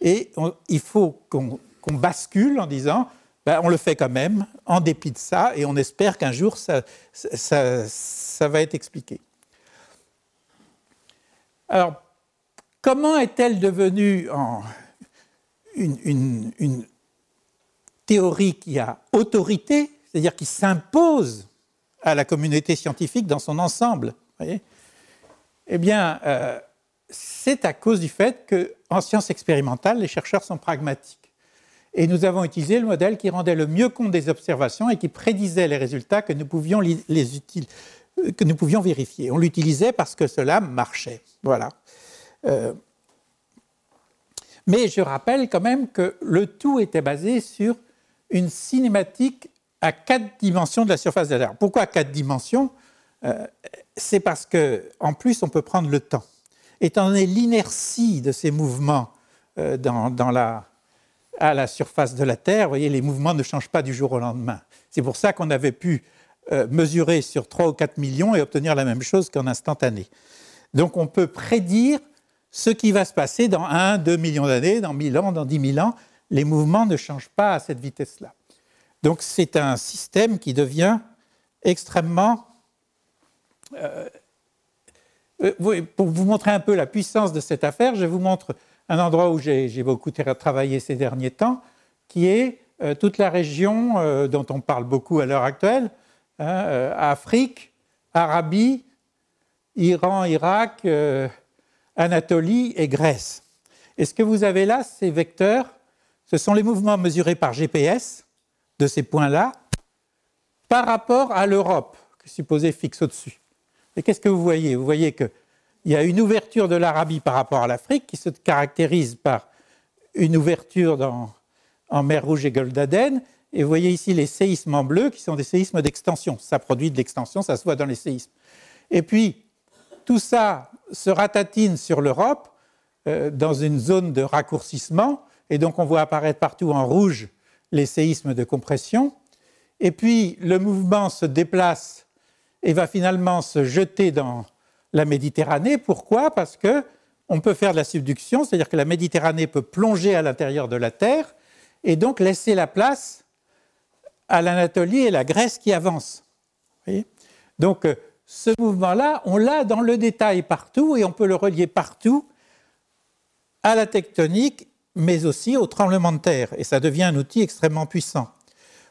et il faut qu'on bascule en disant ben, on le fait quand même, en dépit de ça, et on espère qu'un jour, ça, va être expliqué. Alors, comment est-elle devenue une, théorie qui a autorité, c'est-à-dire qui s'impose à la communauté scientifique dans son ensemble Eh bien, euh, c'est à cause du fait qu'en sciences expérimentales, les chercheurs sont pragmatiques. Et nous avons utilisé le modèle qui rendait le mieux compte des observations et qui prédisait les résultats que nous pouvions, les que nous pouvions vérifier. On l'utilisait parce que cela marchait. Voilà. Euh, mais je rappelle quand même que le tout était basé sur une cinématique à quatre dimensions de la surface de la Terre. Pourquoi quatre dimensions? Euh, C'est parce que, en plus, on peut prendre le temps. Étant donné l'inertie de ces mouvements la, à la surface de la Terre, vous voyez, les mouvements ne changent pas du jour au lendemain. C'est pour ça qu'on avait pu euh, mesurer sur 3 ou 4 millions et obtenir la même chose qu'en instantané. Donc on peut prédire ce qui va se passer dans 1, 2 millions d'années, dans 1000 ans, dans 10 000 ans. Les mouvements ne changent pas à cette vitesse-là. Donc c'est un système qui devient extrêmement... Euh, euh, pour vous montrer un peu la puissance de cette affaire, je vous montre un endroit où j'ai beaucoup travaillé ces derniers temps, qui est euh, toute la région dont on parle beaucoup à l'heure actuelle, hein, Afrique, Arabie, Iran, Irak, Anatolie et Grèce. Et ce que vous avez là, ces vecteurs, ce sont les mouvements mesurés par GPS de ces points-là par rapport à l'Europe, que supposé fixe au-dessus. Et qu'est-ce que vous voyez? Vous voyez qu'il y a une ouverture de l'Arabie par rapport à l'Afrique qui se caractérise par une ouverture dans, en mer Rouge et Golfe d'Aden. Et vous voyez ici les séismes en bleu qui sont des séismes d'extension. Ça produit de l'extension, ça se voit dans les séismes. Et puis, tout ça se ratatine sur l'Europe euh, dans une zone de raccourcissement. Et donc, on voit apparaître partout en rouge les séismes de compression. Et puis, le mouvement se déplace et va finalement se jeter dans la Méditerranée. Pourquoi? Parce que on peut faire de la subduction, c'est-à-dire que la Méditerranée peut plonger à l'intérieur de la Terre et donc laisser la place à l'Anatolie et la Grèce qui avancent. donc, euh, ce mouvement-là, on l'a dans le détail partout et on peut le relier partout à la tectonique, mais aussi au tremblement de terre. Et ça devient un outil extrêmement puissant.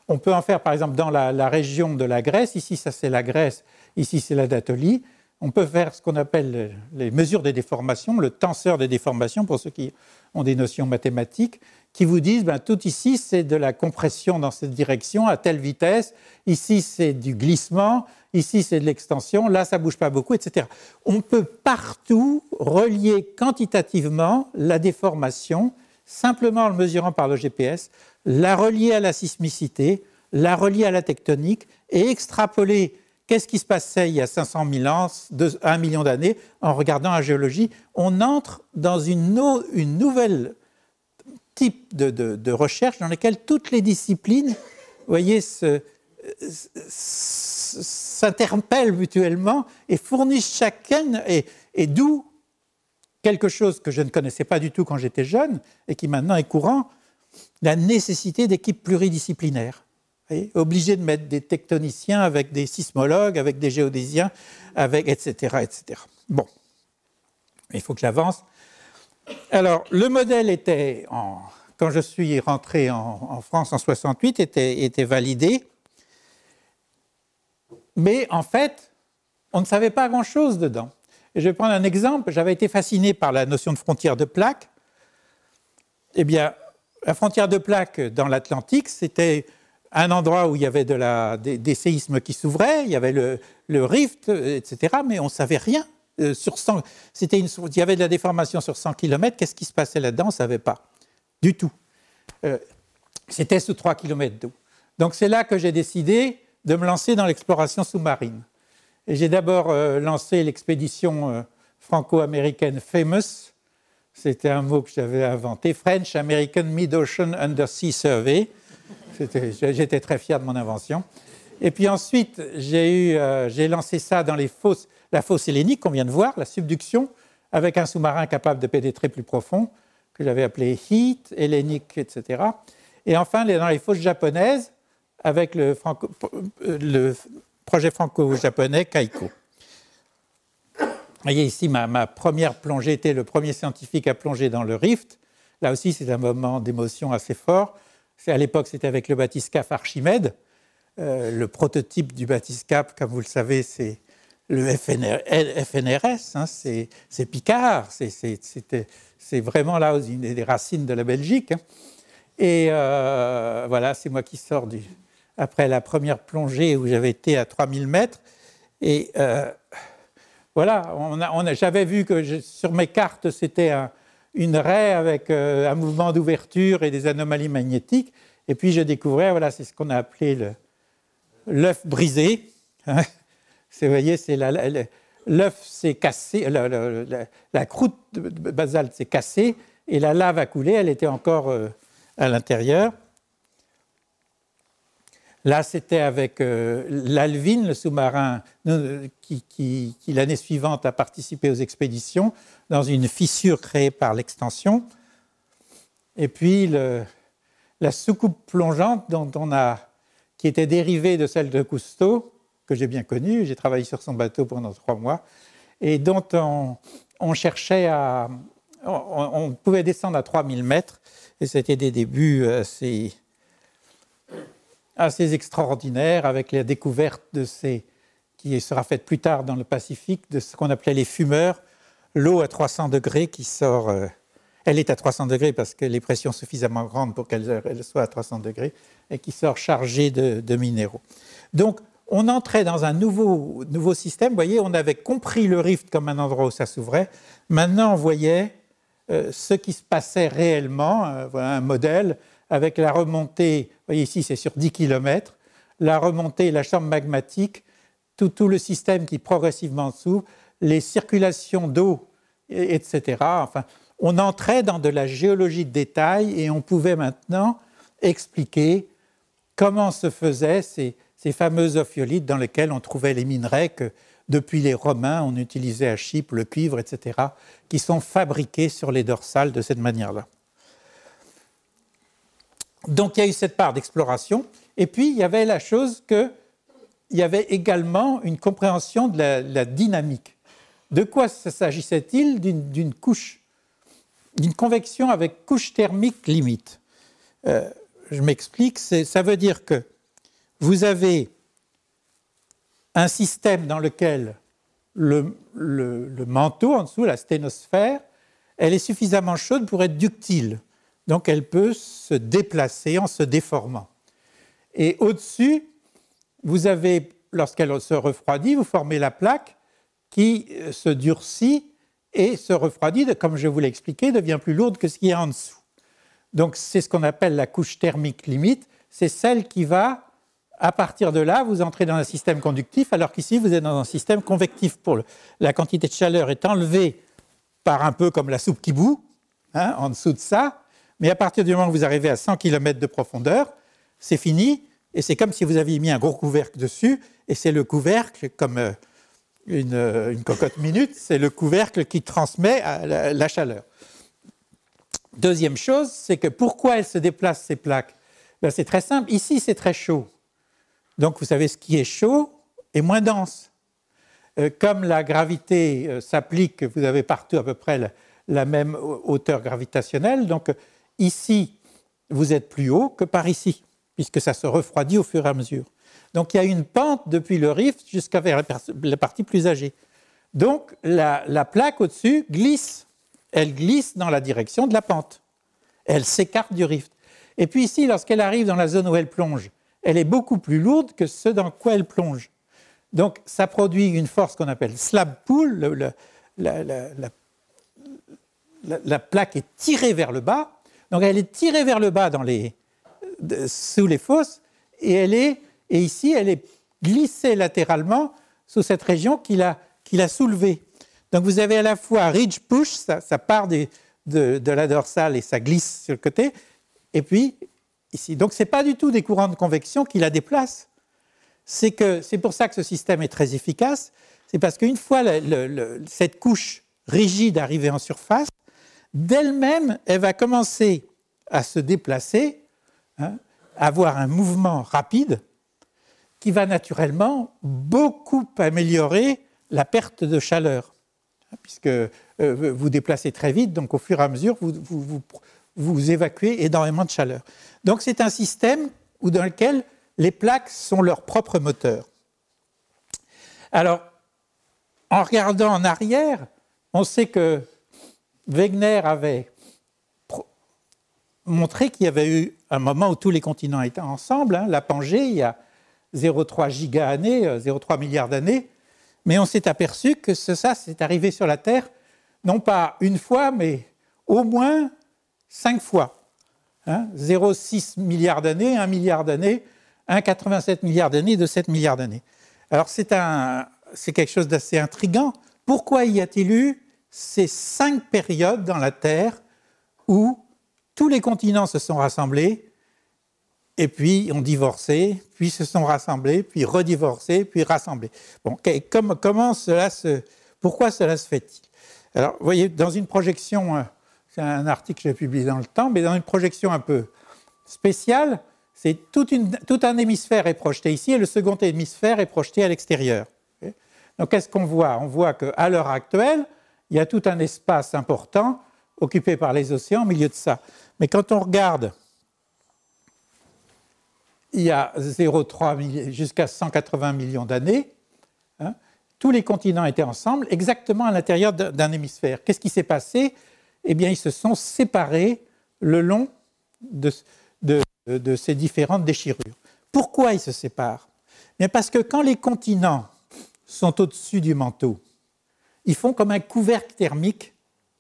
On peut en faire, par exemple, dans la, région de la Grèce. Ici, ça c'est la Grèce. Ici, c'est l'Anatolie. On peut faire ce qu'on appelle les mesures des déformations, le tenseur des déformations, pour ceux qui ont des notions mathématiques, qui vous disent ben, tout ici, c'est de la compression dans cette direction à telle vitesse. Ici, c'est du glissement. Ici, c'est de l'extension. Là, ça bouge pas beaucoup, etc. On peut partout relier quantitativement la déformation, simplement en le mesurant par le GPS, la relier à la sismicité, la relier à la tectonique et extrapoler qu'est-ce qui se passait il y a 500 000 ans, 1 million d'années, en regardant la géologie. On entre dans une, une nouvelle type de, recherche dans laquelle toutes les disciplines, voyez, s'interpellent mutuellement et fournissent chacune, et, et d'où quelque chose que je ne connaissais pas du tout quand j'étais jeune et qui maintenant est courant, la nécessité d'équipes pluridisciplinaires. Obligé de mettre des tectoniciens avec des sismologues, avec des géodésiens, avec etc. etc. Bon, il faut que j'avance. Alors, le modèle était, quand je suis rentré en, France en 68, était, était validé. Mais en fait, on ne savait pas grand-chose dedans. Et je vais prendre un exemple. J'avais été fasciné par la notion de frontière de plaque. Eh bien, la frontière de plaque dans l'Atlantique, c'était un endroit où il y avait des, séismes qui s'ouvraient, il y avait le, rift, etc., mais on ne savait rien. Euh, sur c'était il y avait de la déformation sur 100 km, qu'est-ce qui se passait là-dedans? On ne savait pas du tout. Euh, c'était sous 3 km d'eau. Donc c'est là que j'ai décidé de me lancer dans l'exploration sous-marine. J'ai d'abord euh, lancé l'expédition franco-américaine Famous, c'était un mot que j'avais inventé, French American Mid-Ocean Undersea Survey. J'étais très fier de mon invention. Et puis ensuite, j'ai euh, lancé ça dans les fosses, la fosse hellénique qu'on vient de voir, la subduction, avec un sous-marin capable de pénétrer plus profond, que j'avais appelé Heat, hellénique, etc. Et enfin, dans les fosses japonaises, avec le, le projet franco-japonais Kaiko. Vous voyez ici, ma, première plongée était le premier scientifique à plonger dans le rift. Là aussi, c'est un moment d'émotion assez fort. À l'époque, c'était avec le bathyscaphe Archimède. Euh, le prototype du bathyscaphe, comme vous le savez, c'est le FNRS, hein, c'est Picard, c'est vraiment là une des racines de la Belgique. Hein. Et euh, voilà, c'est moi qui sors du, après la première plongée où j'avais été à 3000 mètres. Et euh, voilà, j'avais vu que sur mes cartes, c'était une raie avec euh, un mouvement d'ouverture et des anomalies magnétiques. Et puis je découvrais, voilà, c'est ce qu'on a appelé l'œuf brisé. vous voyez, l'œuf s'est cassé, la, croûte de basalte s'est cassée et la lave a coulé, elle était encore euh, à l'intérieur. Là, c'était avec euh, l'Alvin, le sous-marin qui, l'année suivante a participé aux expéditions, dans une fissure créée par l'extension. Et puis la soucoupe plongeante dont on a, qui était dérivée de celle de Cousteau, que j'ai bien connue, j'ai travaillé sur son bateau pendant trois mois, et dont on, cherchait à... On, pouvait descendre à 3000 mètres, et c'était des débuts assez, assez extraordinaires avec la découverte de ces, qui sera faite plus tard dans le Pacifique, de ce qu'on appelait les fumeurs, l'eau à 300 degrés qui sort... Euh, elle est à 300 degrés parce que les pressions suffisamment grandes pour qu'elle soit à 300 degrés et qui sort chargée de, de minéraux. Donc, on entrait dans un nouveau, nouveau système. Vous voyez, on avait compris le rift comme un endroit où ça s'ouvrait. Maintenant, on voyait euh, ce qui se passait réellement. Euh, voilà un modèle avec la remontée. Vous voyez ici, c'est sur 10 km. La remontée, la chambre magmatique, tout, le système qui progressivement s'ouvre, les circulations d'eau, etc. Enfin, on entrait dans de la géologie de détail et on pouvait maintenant expliquer comment se faisaient ces ces fameux ophiolites dans lesquels on trouvait les minerais que depuis les Romains on utilisait à Chypre, le cuivre, etc., qui sont fabriqués sur les dorsales de cette manière-là. Donc il y a eu cette part d'exploration, et puis il y avait la chose qu'il y avait également une compréhension de la, dynamique. De quoi s'agissait-il D'une couche, d'une convection avec couche thermique limite? Euh, je m'explique, ça veut dire que vous avez un système dans lequel le, manteau en dessous, la sténosphère, elle est suffisamment chaude pour être ductile. Donc elle peut se déplacer en se déformant. Et au-dessus, vous avez, lorsqu'elle se refroidit, vous formez la plaque qui euh, se durcit et se refroidit, comme je vous l'ai expliqué, devient plus lourde que ce qui est en dessous. Donc c'est ce qu'on appelle la couche thermique limite, c'est celle qui va à partir de là, vous entrez dans un système conductif, alors qu'ici, vous êtes dans un système convectif. Pour la quantité de chaleur est enlevée par un peu comme la soupe qui bout, hein, en dessous de ça. Mais à partir du moment où vous arrivez à 100 km de profondeur, c'est fini. Et c'est comme si vous aviez mis un gros couvercle dessus. Et c'est le couvercle, comme euh, euh, une, cocotte minute, c'est le couvercle qui transmet la, chaleur. Deuxième chose, c'est que pourquoi elles se déplacent, ces plaques? Ben, C'est très simple. Ici, c'est très chaud. Donc vous savez, ce qui est chaud est moins dense. Euh, comme la gravité s'applique, vous avez partout à peu près la, même hauteur gravitationnelle. Donc ici, vous êtes plus haut que par ici, puisque ça se refroidit au fur et à mesure. Donc il y a une pente depuis le rift jusqu'à vers la partie plus âgée. Donc la, la plaque au-dessus glisse. Elle glisse dans la direction de la pente. Elle s'écarte du rift. Et puis ici, lorsqu'elle arrive dans la zone où elle plonge, elle est beaucoup plus lourde que ce dans quoi elle plonge. Donc ça produit une force qu'on appelle slab pull, la, plaque est tirée vers le bas, donc elle est tirée vers le bas dans les, sous les fosses, et, elle est, et ici elle est glissée latéralement sous cette région qui l'a, soulevée. Donc vous avez à la fois ridge push, ça, part de, de, la dorsale et ça glisse sur le côté, et puis ici. Donc ce n'est pas du tout des courants de convection qui la déplacent. C'est pour ça que ce système est très efficace. C'est parce qu'une fois cette couche rigide arrivée en surface, d'elle-même, elle va commencer à se déplacer, hein, avoir un mouvement rapide qui va naturellement beaucoup améliorer la perte de chaleur, puisque euh, vous déplacez très vite, donc au fur et à mesure, vous, vous, vous évacuez énormément de chaleur. Donc c'est un système où, dans lequel les plaques sont leur propre moteur. Alors, en regardant en arrière, on sait que Wegener avait montré qu'il y avait eu un moment où tous les continents étaient ensemble, hein, la Pangée, il y a 0,3 giga années, 0,3 euh, milliards d'années, mais on s'est aperçu que ça, c'est arrivé sur la Terre, non pas une fois, mais au moins cinq fois. 0,6 hein, milliards d'années, 1 milliard d'années, 1,87 milliards d'années, de 7 milliards d'années. Alors c'est quelque chose d'assez intrigant. Pourquoi y a-t-il eu ces cinq périodes dans la Terre où tous les continents se sont rassemblés et puis ont divorcé, puis se sont rassemblés, puis redivorcés, puis rassemblés. Bon, comment cela se, pourquoi cela se fait-il? Alors, voyez, dans une projection, euh, c'est un article que j'ai publié dans le temps, mais dans une projection un peu spéciale, c'est tout un hémisphère est projeté ici et le second hémisphère est projeté à l'extérieur. Donc, qu'est-ce qu'on voit? On voit qu'à l'heure actuelle, il y a tout un espace important occupé par les océans au milieu de ça. Mais quand on regarde il y a 0,3 jusqu'à 180 millions d'années, hein, tous les continents étaient ensemble, exactement à l'intérieur d'un hémisphère. Qu'est-ce qui s'est passé? Eh bien, ils se sont séparés le long de, ces différentes déchirures. Pourquoi ils se séparent? Bien Parce que quand les continents sont au-dessus du manteau, ils font comme un couvercle thermique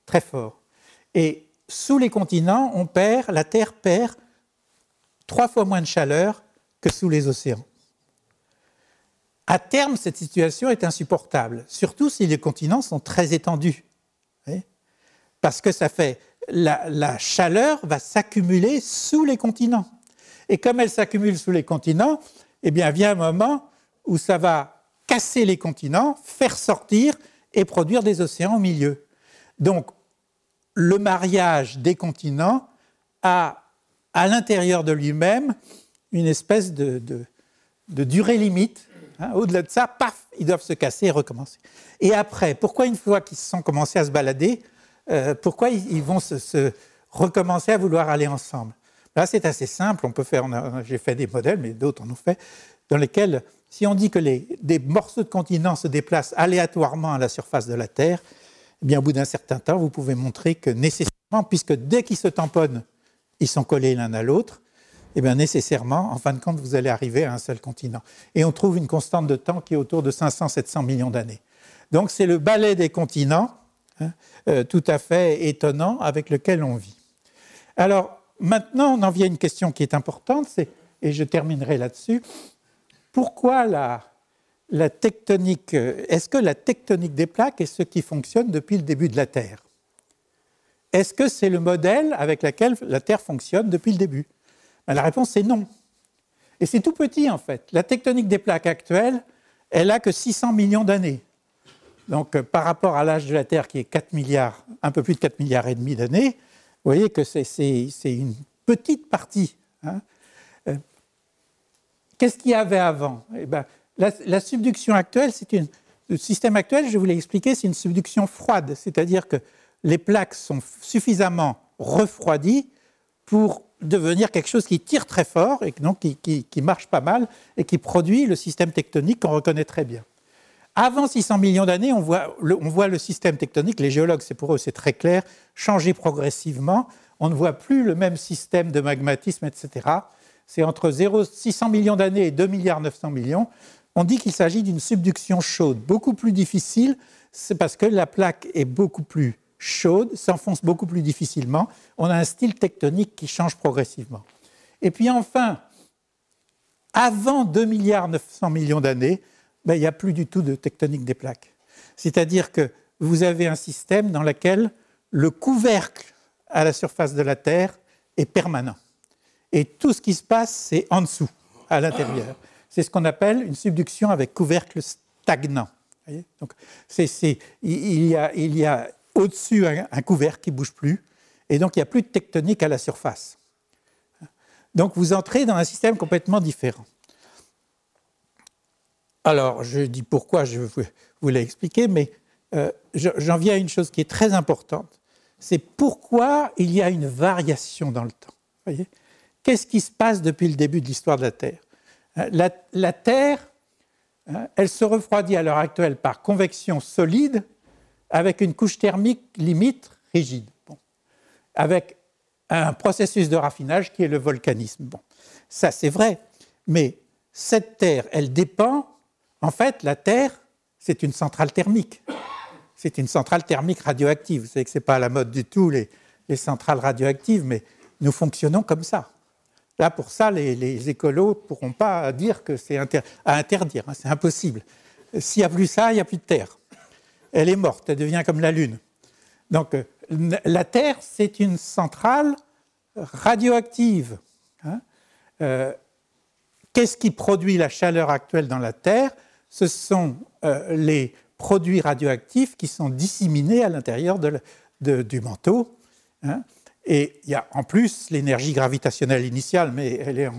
très fort. Et sous les continents, on perd, la Terre perd trois fois moins de chaleur que sous les océans. À terme, cette situation est insupportable, surtout si les continents sont très étendus. Parce que ça fait la, chaleur va s'accumuler sous les continents. Et comme elle s'accumule sous les continents, eh bien, vient un moment où ça va casser les continents, faire sortir et produire des océans au milieu. Donc, le mariage des continents a à l'intérieur de lui-même une espèce de, durée limite. Hein. Au-delà de ça, paf, ils doivent se casser et recommencer. Et après, pourquoi une fois qu'ils se sont commencés à se balader, euh, pourquoi ils, vont se, recommencer à vouloir aller ensemble? Là, c'est assez simple. On peut faire. J'ai fait des modèles, mais d'autres en ont fait, dans lesquels, si on dit que des morceaux de continents se déplacent aléatoirement à la surface de la Terre, eh bien, au bout d'un certain temps, vous pouvez montrer que nécessairement, puisque dès qu'ils se tamponnent, ils sont collés l'un à l'autre, eh bien, nécessairement, en fin de compte, vous allez arriver à un seul continent. Et on trouve une constante de temps qui est autour de 500-700 millions d'années. Donc, c'est le balai des continents, hein, euh, tout à fait étonnant, avec lequel on vit. Alors, maintenant, on en vient à une question qui est importante, et je terminerai là-dessus. Pourquoi la, tectonique, est-ce que la tectonique des plaques est ce qui fonctionne depuis le début de la Terre? Est-ce que c'est le modèle avec lequel la Terre fonctionne depuis le début? Ben, La réponse est non. Et c'est tout petit en fait. La tectonique des plaques actuelle, elle a que 600 millions d'années. Donc euh, par rapport à l'âge de la Terre qui est 4 milliards, un peu plus de 4 milliards et demi d'années, vous voyez que c'est une petite partie. Hein. Qu'est-ce qu'il y avait avant? Eh ben, la, subduction actuelle, c'est une, le système actuel, je vous l'ai expliqué, c'est une subduction froide, c'est-à-dire que les plaques sont suffisamment refroidies pour devenir quelque chose qui tire très fort et donc qui, marche pas mal et qui produit le système tectonique qu'on reconnaît très bien. Avant 600 millions d'années, on voit, on voit le système tectonique, les géologues, c'est pour eux, c'est très clair, changer progressivement. On ne voit plus le même système de magmatisme, etc. C'est entre 0, 600 millions d'années et 2 milliards 900 millions on dit qu'il s'agit d'une subduction chaude, beaucoup plus difficile, c'est parce que la plaque est beaucoup plus chaude, s'enfonce beaucoup plus difficilement, on a un style tectonique qui change progressivement. Et puis enfin, avant 2 milliards 900 millions d'années, ben, il n'y a plus du tout de tectonique des plaques. C'est-à-dire que vous avez un système dans lequel le couvercle à la surface de la Terre est permanent. Et tout ce qui se passe, c'est en dessous, à l'intérieur. C'est ce qu'on appelle une subduction avec couvercle stagnant. Donc, il, y a, au-dessus un, couvercle qui ne bouge plus, et donc il n'y a plus de tectonique à la surface. Donc vous entrez dans un système complètement différent. Alors, je dis pourquoi, je vous l'ai expliqué, mais euh, j'en viens à une chose qui est très importante. C'est pourquoi il y a une variation dans le temps. Qu'est-ce qui se passe depuis le début de l'histoire de la Terre? La, Terre, hein, elle se refroidit à l'heure actuelle par convection solide avec une couche thermique limite rigide, avec un processus de raffinage qui est le volcanisme. Bon, ça c'est vrai, mais cette Terre, elle dépend, en fait, la Terre, c'est une centrale thermique. C'est une centrale thermique radioactive. Vous savez que ce n'est pas à la mode du tout, les centrales radioactives, mais nous fonctionnons comme ça. Là, pour ça, les, écolos ne pourront pas dire que c'est à interdire. Hein, c'est impossible. S'il n'y a plus ça, il n'y a plus de Terre. Elle est morte, elle devient comme la Lune. Donc, la Terre, c'est une centrale radioactive. Hein. euh, qu'est-ce qui produit la chaleur actuelle dans la Terre? Ce sont euh, les produits radioactifs qui sont disséminés à l'intérieur du manteau. Hein. Et il y a en plus l'énergie gravitationnelle initiale, mais elle est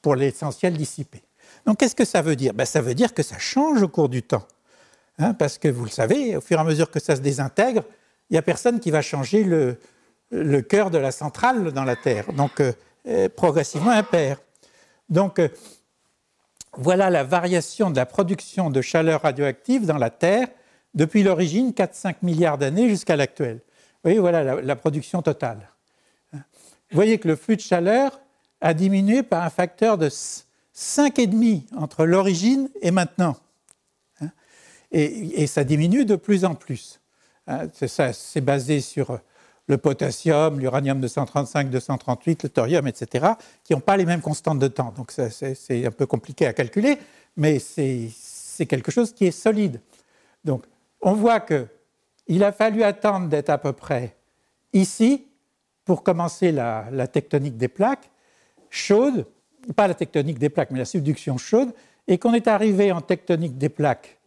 pour l'essentiel dissipée. Donc qu'est-ce que ça veut dire? Ben, Ça veut dire que ça change au cours du temps. Hein, parce que vous le savez, au fur et à mesure que ça se désintègre, il n'y a personne qui va changer le, cœur de la centrale dans la Terre. Donc euh, euh, progressivement impair. Donc euh, voilà la variation de la production de chaleur radioactive dans la Terre depuis l'origine, 4-5 milliards d'années jusqu'à l'actuel. Vous voyez, voilà la, production totale. Vous voyez que le flux de chaleur a diminué par un facteur de 5,5 entre l'origine et maintenant. Hein. Et, ça diminue de plus en plus. C'est basé sur le potassium, l'uranium 235, 238, le thorium, etc., qui n'ont pas les mêmes constantes de temps. Donc c'est un peu compliqué à calculer, mais c'est quelque chose qui est solide. Donc on voit qu'il a fallu attendre d'être à peu près ici pour commencer la tectonique des plaques chaudes pas la tectonique des plaques, mais la subduction chaude, et qu'on est arrivé en tectonique des plaques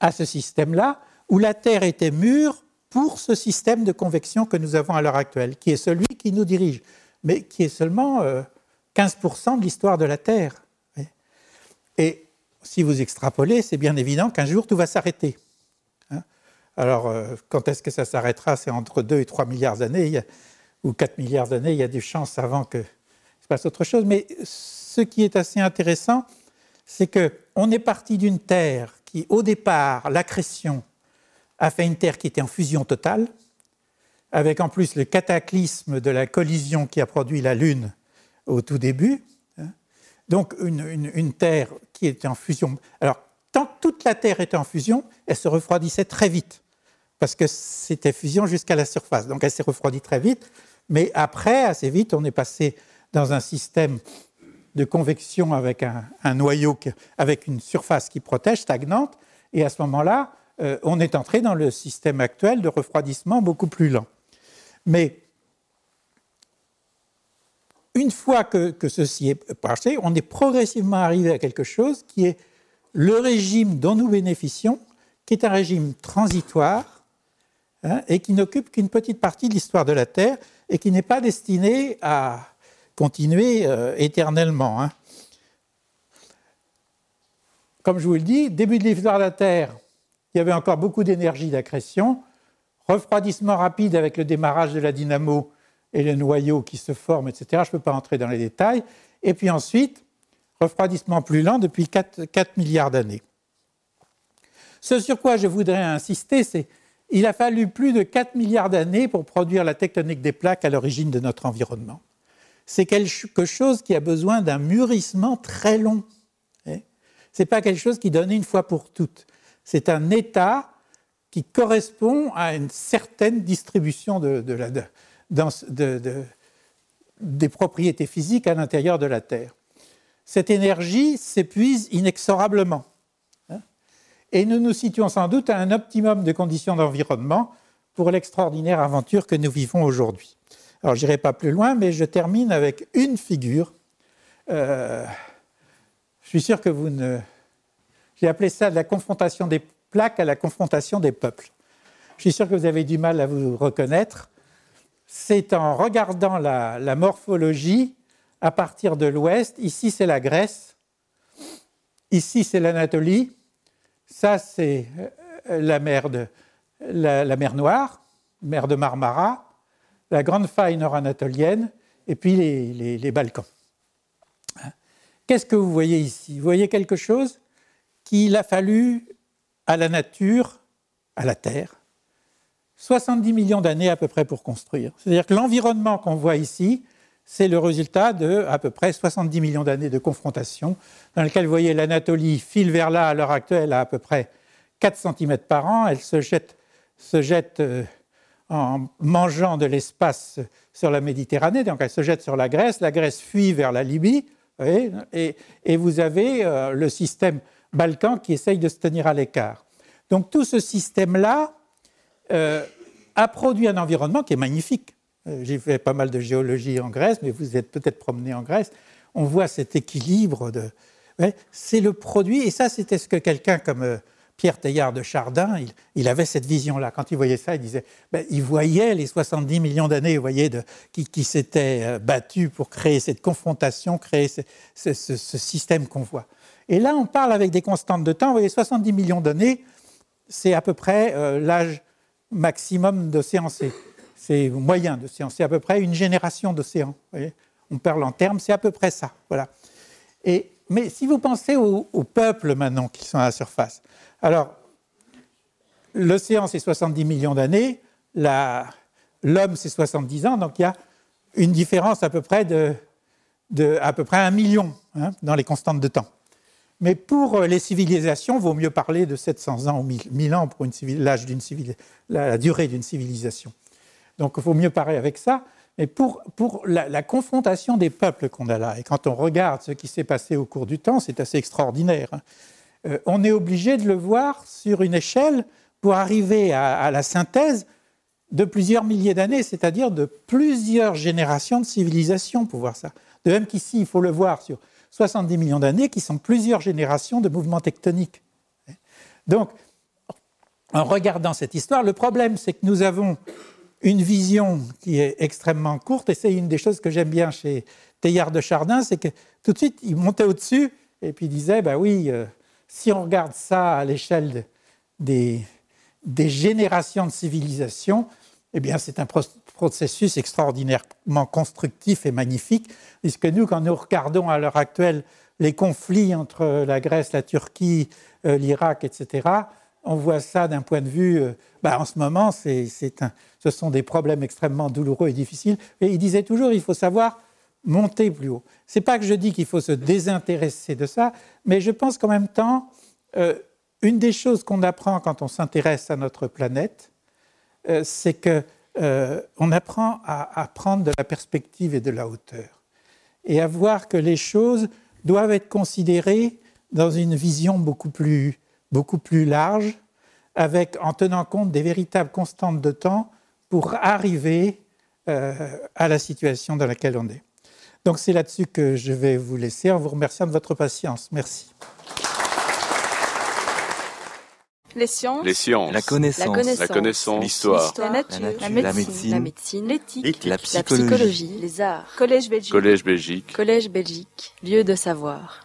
à ce système-là, où la Terre était mûre pour ce système de convection que nous avons à l'heure actuelle, qui est celui qui nous dirige, mais qui est seulement 15% euh, de l'histoire de la Terre. Et si vous extrapolez, c'est bien évident qu'un jour tout va s'arrêter. Alors, euh, quand est-ce que ça s'arrêtera? C'est entre 2 et 3 milliards d'années, ou 4 milliards d'années, il y a des chances avant que passe autre chose. Mais ce qui est assez intéressant, c'est qu'on est parti d'une Terre qui, au départ, l'accrétion a fait une Terre qui était en fusion totale, avec en plus le cataclysme de la collision qui a produit la Lune au tout début. Hein. Donc une, Terre qui était en fusion. Alors, tant que toute la Terre était en fusion, elle se refroidissait très vite, parce que c'était fusion jusqu'à la surface. Donc elle s'est refroidie très vite, mais après, assez vite, on est passé dans un système de convection avec un, noyau, avec une surface qui protège, stagnante, et à ce moment-là, euh, on est entré dans le système actuel de refroidissement beaucoup plus lent. Mais une fois que, ceci est passé, on est progressivement arrivé à quelque chose qui est le régime dont nous bénéficions, qui est un régime transitoire hein, et qui n'occupe qu'une petite partie de l'histoire de la Terre et qui n'est pas destiné à continuer euh, éternellement. Hein. Comme je vous le dis, début de l'histoire de la Terre, il y avait encore beaucoup d'énergie d'accrétion, refroidissement rapide avec le démarrage de la dynamo et le noyau qui se forment, etc. Je ne peux pas entrer dans les détails. Et puis ensuite, refroidissement plus lent depuis 4, 4 milliards d'années. Ce sur quoi je voudrais insister, c'est qu'il a fallu plus de 4 milliards d'années pour produire la tectonique des plaques à l'origine de notre environnement c'est quelque chose qui a besoin d'un mûrissement très long. Hein. Ce n'est pas quelque chose qui donne une fois pour toutes. C'est un état qui correspond à une certaine distribution des propriétés physiques à l'intérieur de la Terre. Cette énergie s'épuise inexorablement. Hein. et nous nous situons sans doute à un optimum de conditions d'environnement pour l'extraordinaire aventure que nous vivons aujourd'hui. Alors, je n'irai pas plus loin, mais je termine avec une figure. Euh, je suis sûr que vous ne. J'ai appelé ça de la confrontation des plaques à la confrontation des peuples. Je suis sûr que vous avez du mal à vous reconnaître. C'est en regardant la morphologie à partir de l'ouest. Ici, c'est la Grèce. Ici, c'est l'Anatolie. Ça, c'est euh, la mer, de, la, mer Noire, mer de Marmara la grande faille nord-anatolienne et puis les, Balkans. Qu'est-ce que vous voyez ici? Vous voyez quelque chose qu'il a fallu à la nature, à la Terre, 70 millions d'années à peu près pour construire. C'est-à-dire que l'environnement qu'on voit ici, c'est le résultat de à peu près 70 millions d'années de confrontation, dans lequel vous voyez l'Anatolie file vers là à l'heure actuelle à à peu près 4 cm par an, elle se jette, se jette euh, en mangeant de l'espace sur la Méditerranée, donc elle se jette sur la Grèce, la Grèce fuit vers la Libye, et, vous avez euh, le système balkan qui essaye de se tenir à l'écart. Donc tout ce système-là euh, a produit un environnement qui est magnifique. Euh, j'ai fait pas mal de géologie en Grèce, mais vous êtes peut-être promené en Grèce, on voit cet équilibre de... c'est le produit, et ça c'était ce que quelqu'un comme euh, Pierre Teilhard de Chardin, il, avait cette vision-là. Quand il voyait ça, il disait, ben, il voyait les 70 millions d'années, de, qui, s'étaient euh, battus pour créer cette confrontation, créer ce, système qu'on voit. Et là, on parle avec des constantes de temps. Vous voyez, 70 millions d'années, c'est à peu près l'âge maximum d'océan C c'est moyen science, c'est à peu près une génération d'océans. On parle en termes, c'est à peu près ça. Voilà. Et, mais si vous pensez aux, peuples maintenant qui sont à la surface, alors l'océan c'est 70 millions d'années, l'homme c'est 70 ans, donc il y a une différence à peu près de, à peu près un million hein, dans les constantes de temps. Mais pour les civilisations, il vaut mieux parler de 700 ans ou 1000 ans pour l'âge d'une la durée d'une civilisation. Donc il faut mieux parler avec ça. Mais pour, pour la, confrontation des peuples qu'on a là, et quand on regarde ce qui s'est passé au cours du temps, c'est assez extraordinaire. Hein. Euh, on est obligé de le voir sur une échelle pour arriver à, la synthèse de plusieurs milliers d'années, c'est-à-dire de plusieurs générations de civilisation pour voir ça. De même qu'ici, il faut le voir sur 70 millions d'années, qui sont plusieurs générations de mouvements tectoniques. Donc, en regardant cette histoire, le problème, c'est que nous avons une vision qui est extrêmement courte, et c'est une des choses que j'aime bien chez Teilhard de Chardin, c'est que tout de suite, il montait au-dessus et puis il disait, bah oui, euh, si on regarde ça à l'échelle des, générations de civilisation, eh bien c'est un processus extraordinairement constructif et magnifique, puisque nous, quand nous regardons à l'heure actuelle les conflits entre la Grèce, la Turquie, euh, l'Irak, etc., on voit ça d'un point de vue, euh, bah, en ce moment, ce sont des problèmes extrêmement douloureux et difficiles. Et il disait toujours, il faut savoir monter plus haut. C'est pas que je dis qu'il faut se désintéresser de ça, mais je pense qu'en même temps, euh, une des choses qu'on apprend quand on s'intéresse à notre planète, euh, c'est que on apprend à prendre de la perspective et de la hauteur, et à voir que les choses doivent être considérées dans une vision beaucoup plus beaucoup plus large, avec, en tenant compte des véritables constantes de temps pour arriver euh, à la situation dans laquelle on est. Donc c'est là-dessus que je vais vous laisser en vous remerciant de votre patience. Merci. Les sciences. Les sciences. La connaissance. La connaissance. L'histoire. La, nature. La médecine. L'éthique. La, psychologie. Les arts. Collège Belgique. Collège Belgique. Collège Belgique. Lieu de savoir.